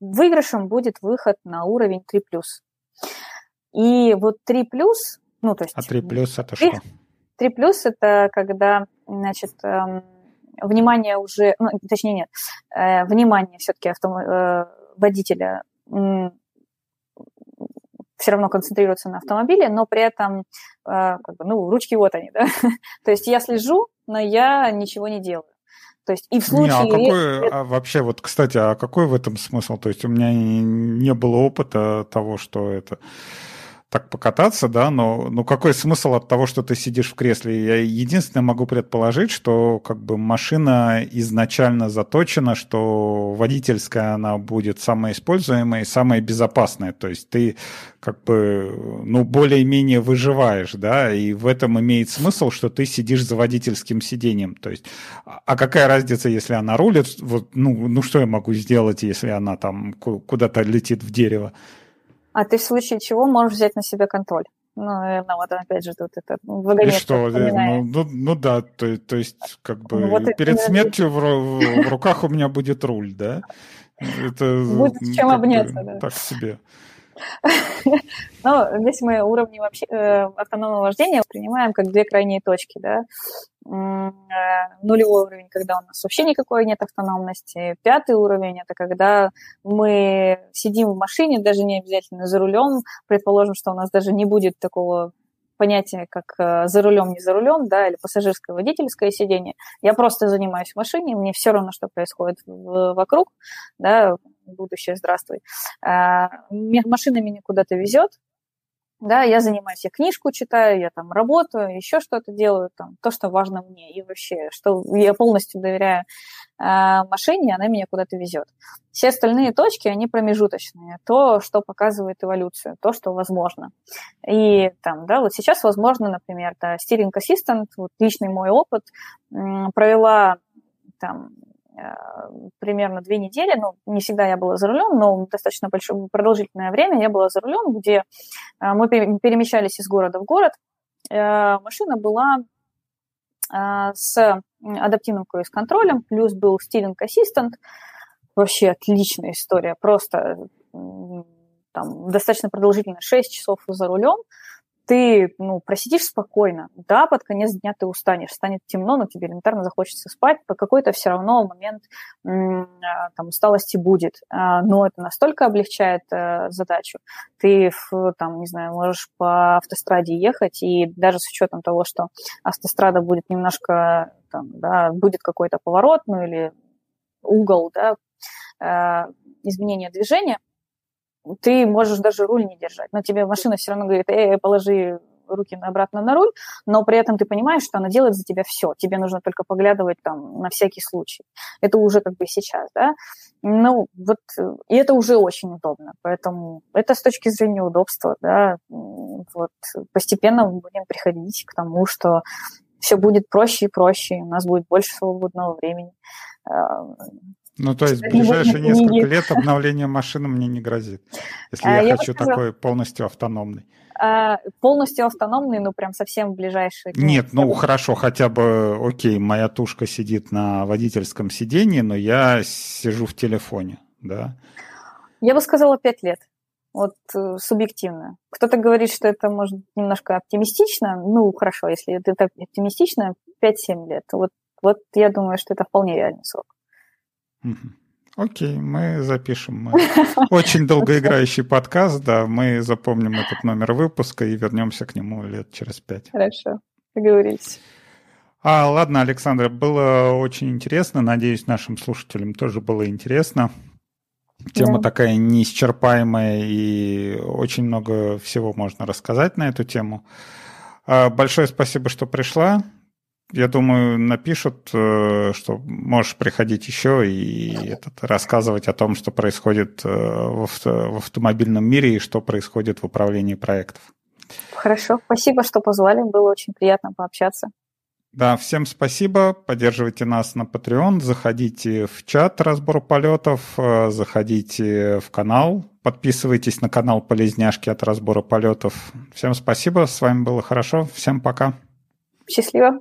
выигрышем будет выход на уровень 3+. И вот 3+, ну, то есть... А 3+, это 3, что? 3+, это когда, значит, эм, внимание уже, ну, точнее нет, э, внимание все-таки автом, э, водителя все равно концентрируется на автомобиле, но при этом, э, как бы, ну, ручки вот они, да. То есть я слежу, но я ничего не делаю. То есть и в случае... Не, а какой, а вообще, вот, кстати, а какой в этом смысл? То есть у меня не было опыта того, что это так покататься, да, но ну какой смысл от того, что ты сидишь в кресле? Я единственное могу предположить, что как бы машина изначально заточена, что водительская она будет самая используемая и самая безопасная. То есть ты как бы, ну, более-менее выживаешь, да, и в этом имеет смысл, что ты сидишь за водительским сиденьем. То есть, а какая разница, если она рулит? Вот, ну, ну, что я могу сделать, если она там куда-то летит в дерево? А ты в случае чего можешь взять на себя контроль. Ну, наверное, вот опять же тут это И что? Ну, ну, ну да, то, то есть как бы ну, вот перед смертью в, в руках у меня будет руль, да? Это, будет с чем обняться, бы, да. Так себе. Но здесь мы уровни вообще э, автономного вождения принимаем как две крайние точки, да. Э, нулевой уровень, когда у нас вообще никакой нет автономности. Пятый уровень – это когда мы сидим в машине, даже не обязательно за рулем. Предположим, что у нас даже не будет такого понятие, как э, за рулем, не за рулем, да, или пассажирское водительское сидение. Я просто занимаюсь в машине, мне все равно, что происходит вокруг, да, будущее, здравствуй. А, машина меня куда-то везет, да, я занимаюсь, я книжку читаю, я там работаю, еще что-то делаю, там, то, что важно мне, и вообще, что я полностью доверяю э, машине, она меня куда-то везет. Все остальные точки, они промежуточные, то, что показывает эволюцию, то, что возможно. И там, да, вот сейчас возможно, например, да, Steering Assistant, вот личный мой опыт, э, провела там примерно две недели, ну, не всегда я была за рулем, но достаточно большое, продолжительное время я была за рулем, где э, мы перемещались из города в город. Э, машина была с адаптивным круиз-контролем, плюс был стилинг ассистент. Вообще отличная история, просто там, достаточно продолжительно, 6 часов за рулем ты ну, просидишь спокойно. Да, под конец дня ты устанешь, станет темно, но тебе элементарно захочется спать. По какой-то все равно момент а, там, усталости будет. А, но это настолько облегчает э, задачу. Ты, там, не знаю, можешь по автостраде ехать, и даже с учетом того, что автострада будет немножко, там, да, будет какой-то поворот, ну или угол, да, э, изменения движения, ты можешь даже руль не держать, но тебе машина все равно говорит, эй, положи руки обратно на руль, но при этом ты понимаешь, что она делает за тебя все. Тебе нужно только поглядывать там на всякий случай. Это уже как бы сейчас, да. Ну, вот, и это уже очень удобно. Поэтому это с точки зрения удобства, да. Вот постепенно мы будем приходить к тому, что все будет проще и проще, у нас будет больше свободного времени. Ну, то есть в ближайшие несколько лет обновление машины мне не грозит, если а, я, я хочу сказала... такой полностью автономный. А, полностью автономный, ну, прям совсем ближайший. Нет, ну, хорошо, хотя бы, окей, моя тушка сидит на водительском сидении, но я сижу в телефоне, да? Я бы сказала пять лет. Вот э, субъективно. Кто-то говорит, что это может немножко оптимистично. Ну, хорошо, если это оптимистично, 5-7 лет. Вот, вот я думаю, что это вполне реальный срок. Окей, мы запишем. Мы очень долгоиграющий подкаст, да, мы запомним этот номер выпуска и вернемся к нему лет через пять. Хорошо, договорились. А, ладно, Александра, было очень интересно. Надеюсь, нашим слушателям тоже было интересно. Тема да. такая неисчерпаемая, и очень много всего можно рассказать на эту тему. А, большое спасибо, что пришла я думаю, напишут, э, что можешь приходить еще и этот, рассказывать о том, что происходит э, в, в автомобильном мире и что происходит в управлении проектов. Хорошо, спасибо, что позвали, было очень приятно пообщаться. Да, всем спасибо, поддерживайте нас на Patreon, заходите в чат разбор полетов, э, заходите в канал, подписывайтесь на канал Полезняшки от разбора полетов. Всем спасибо, с вами было хорошо, всем пока. Счастливо.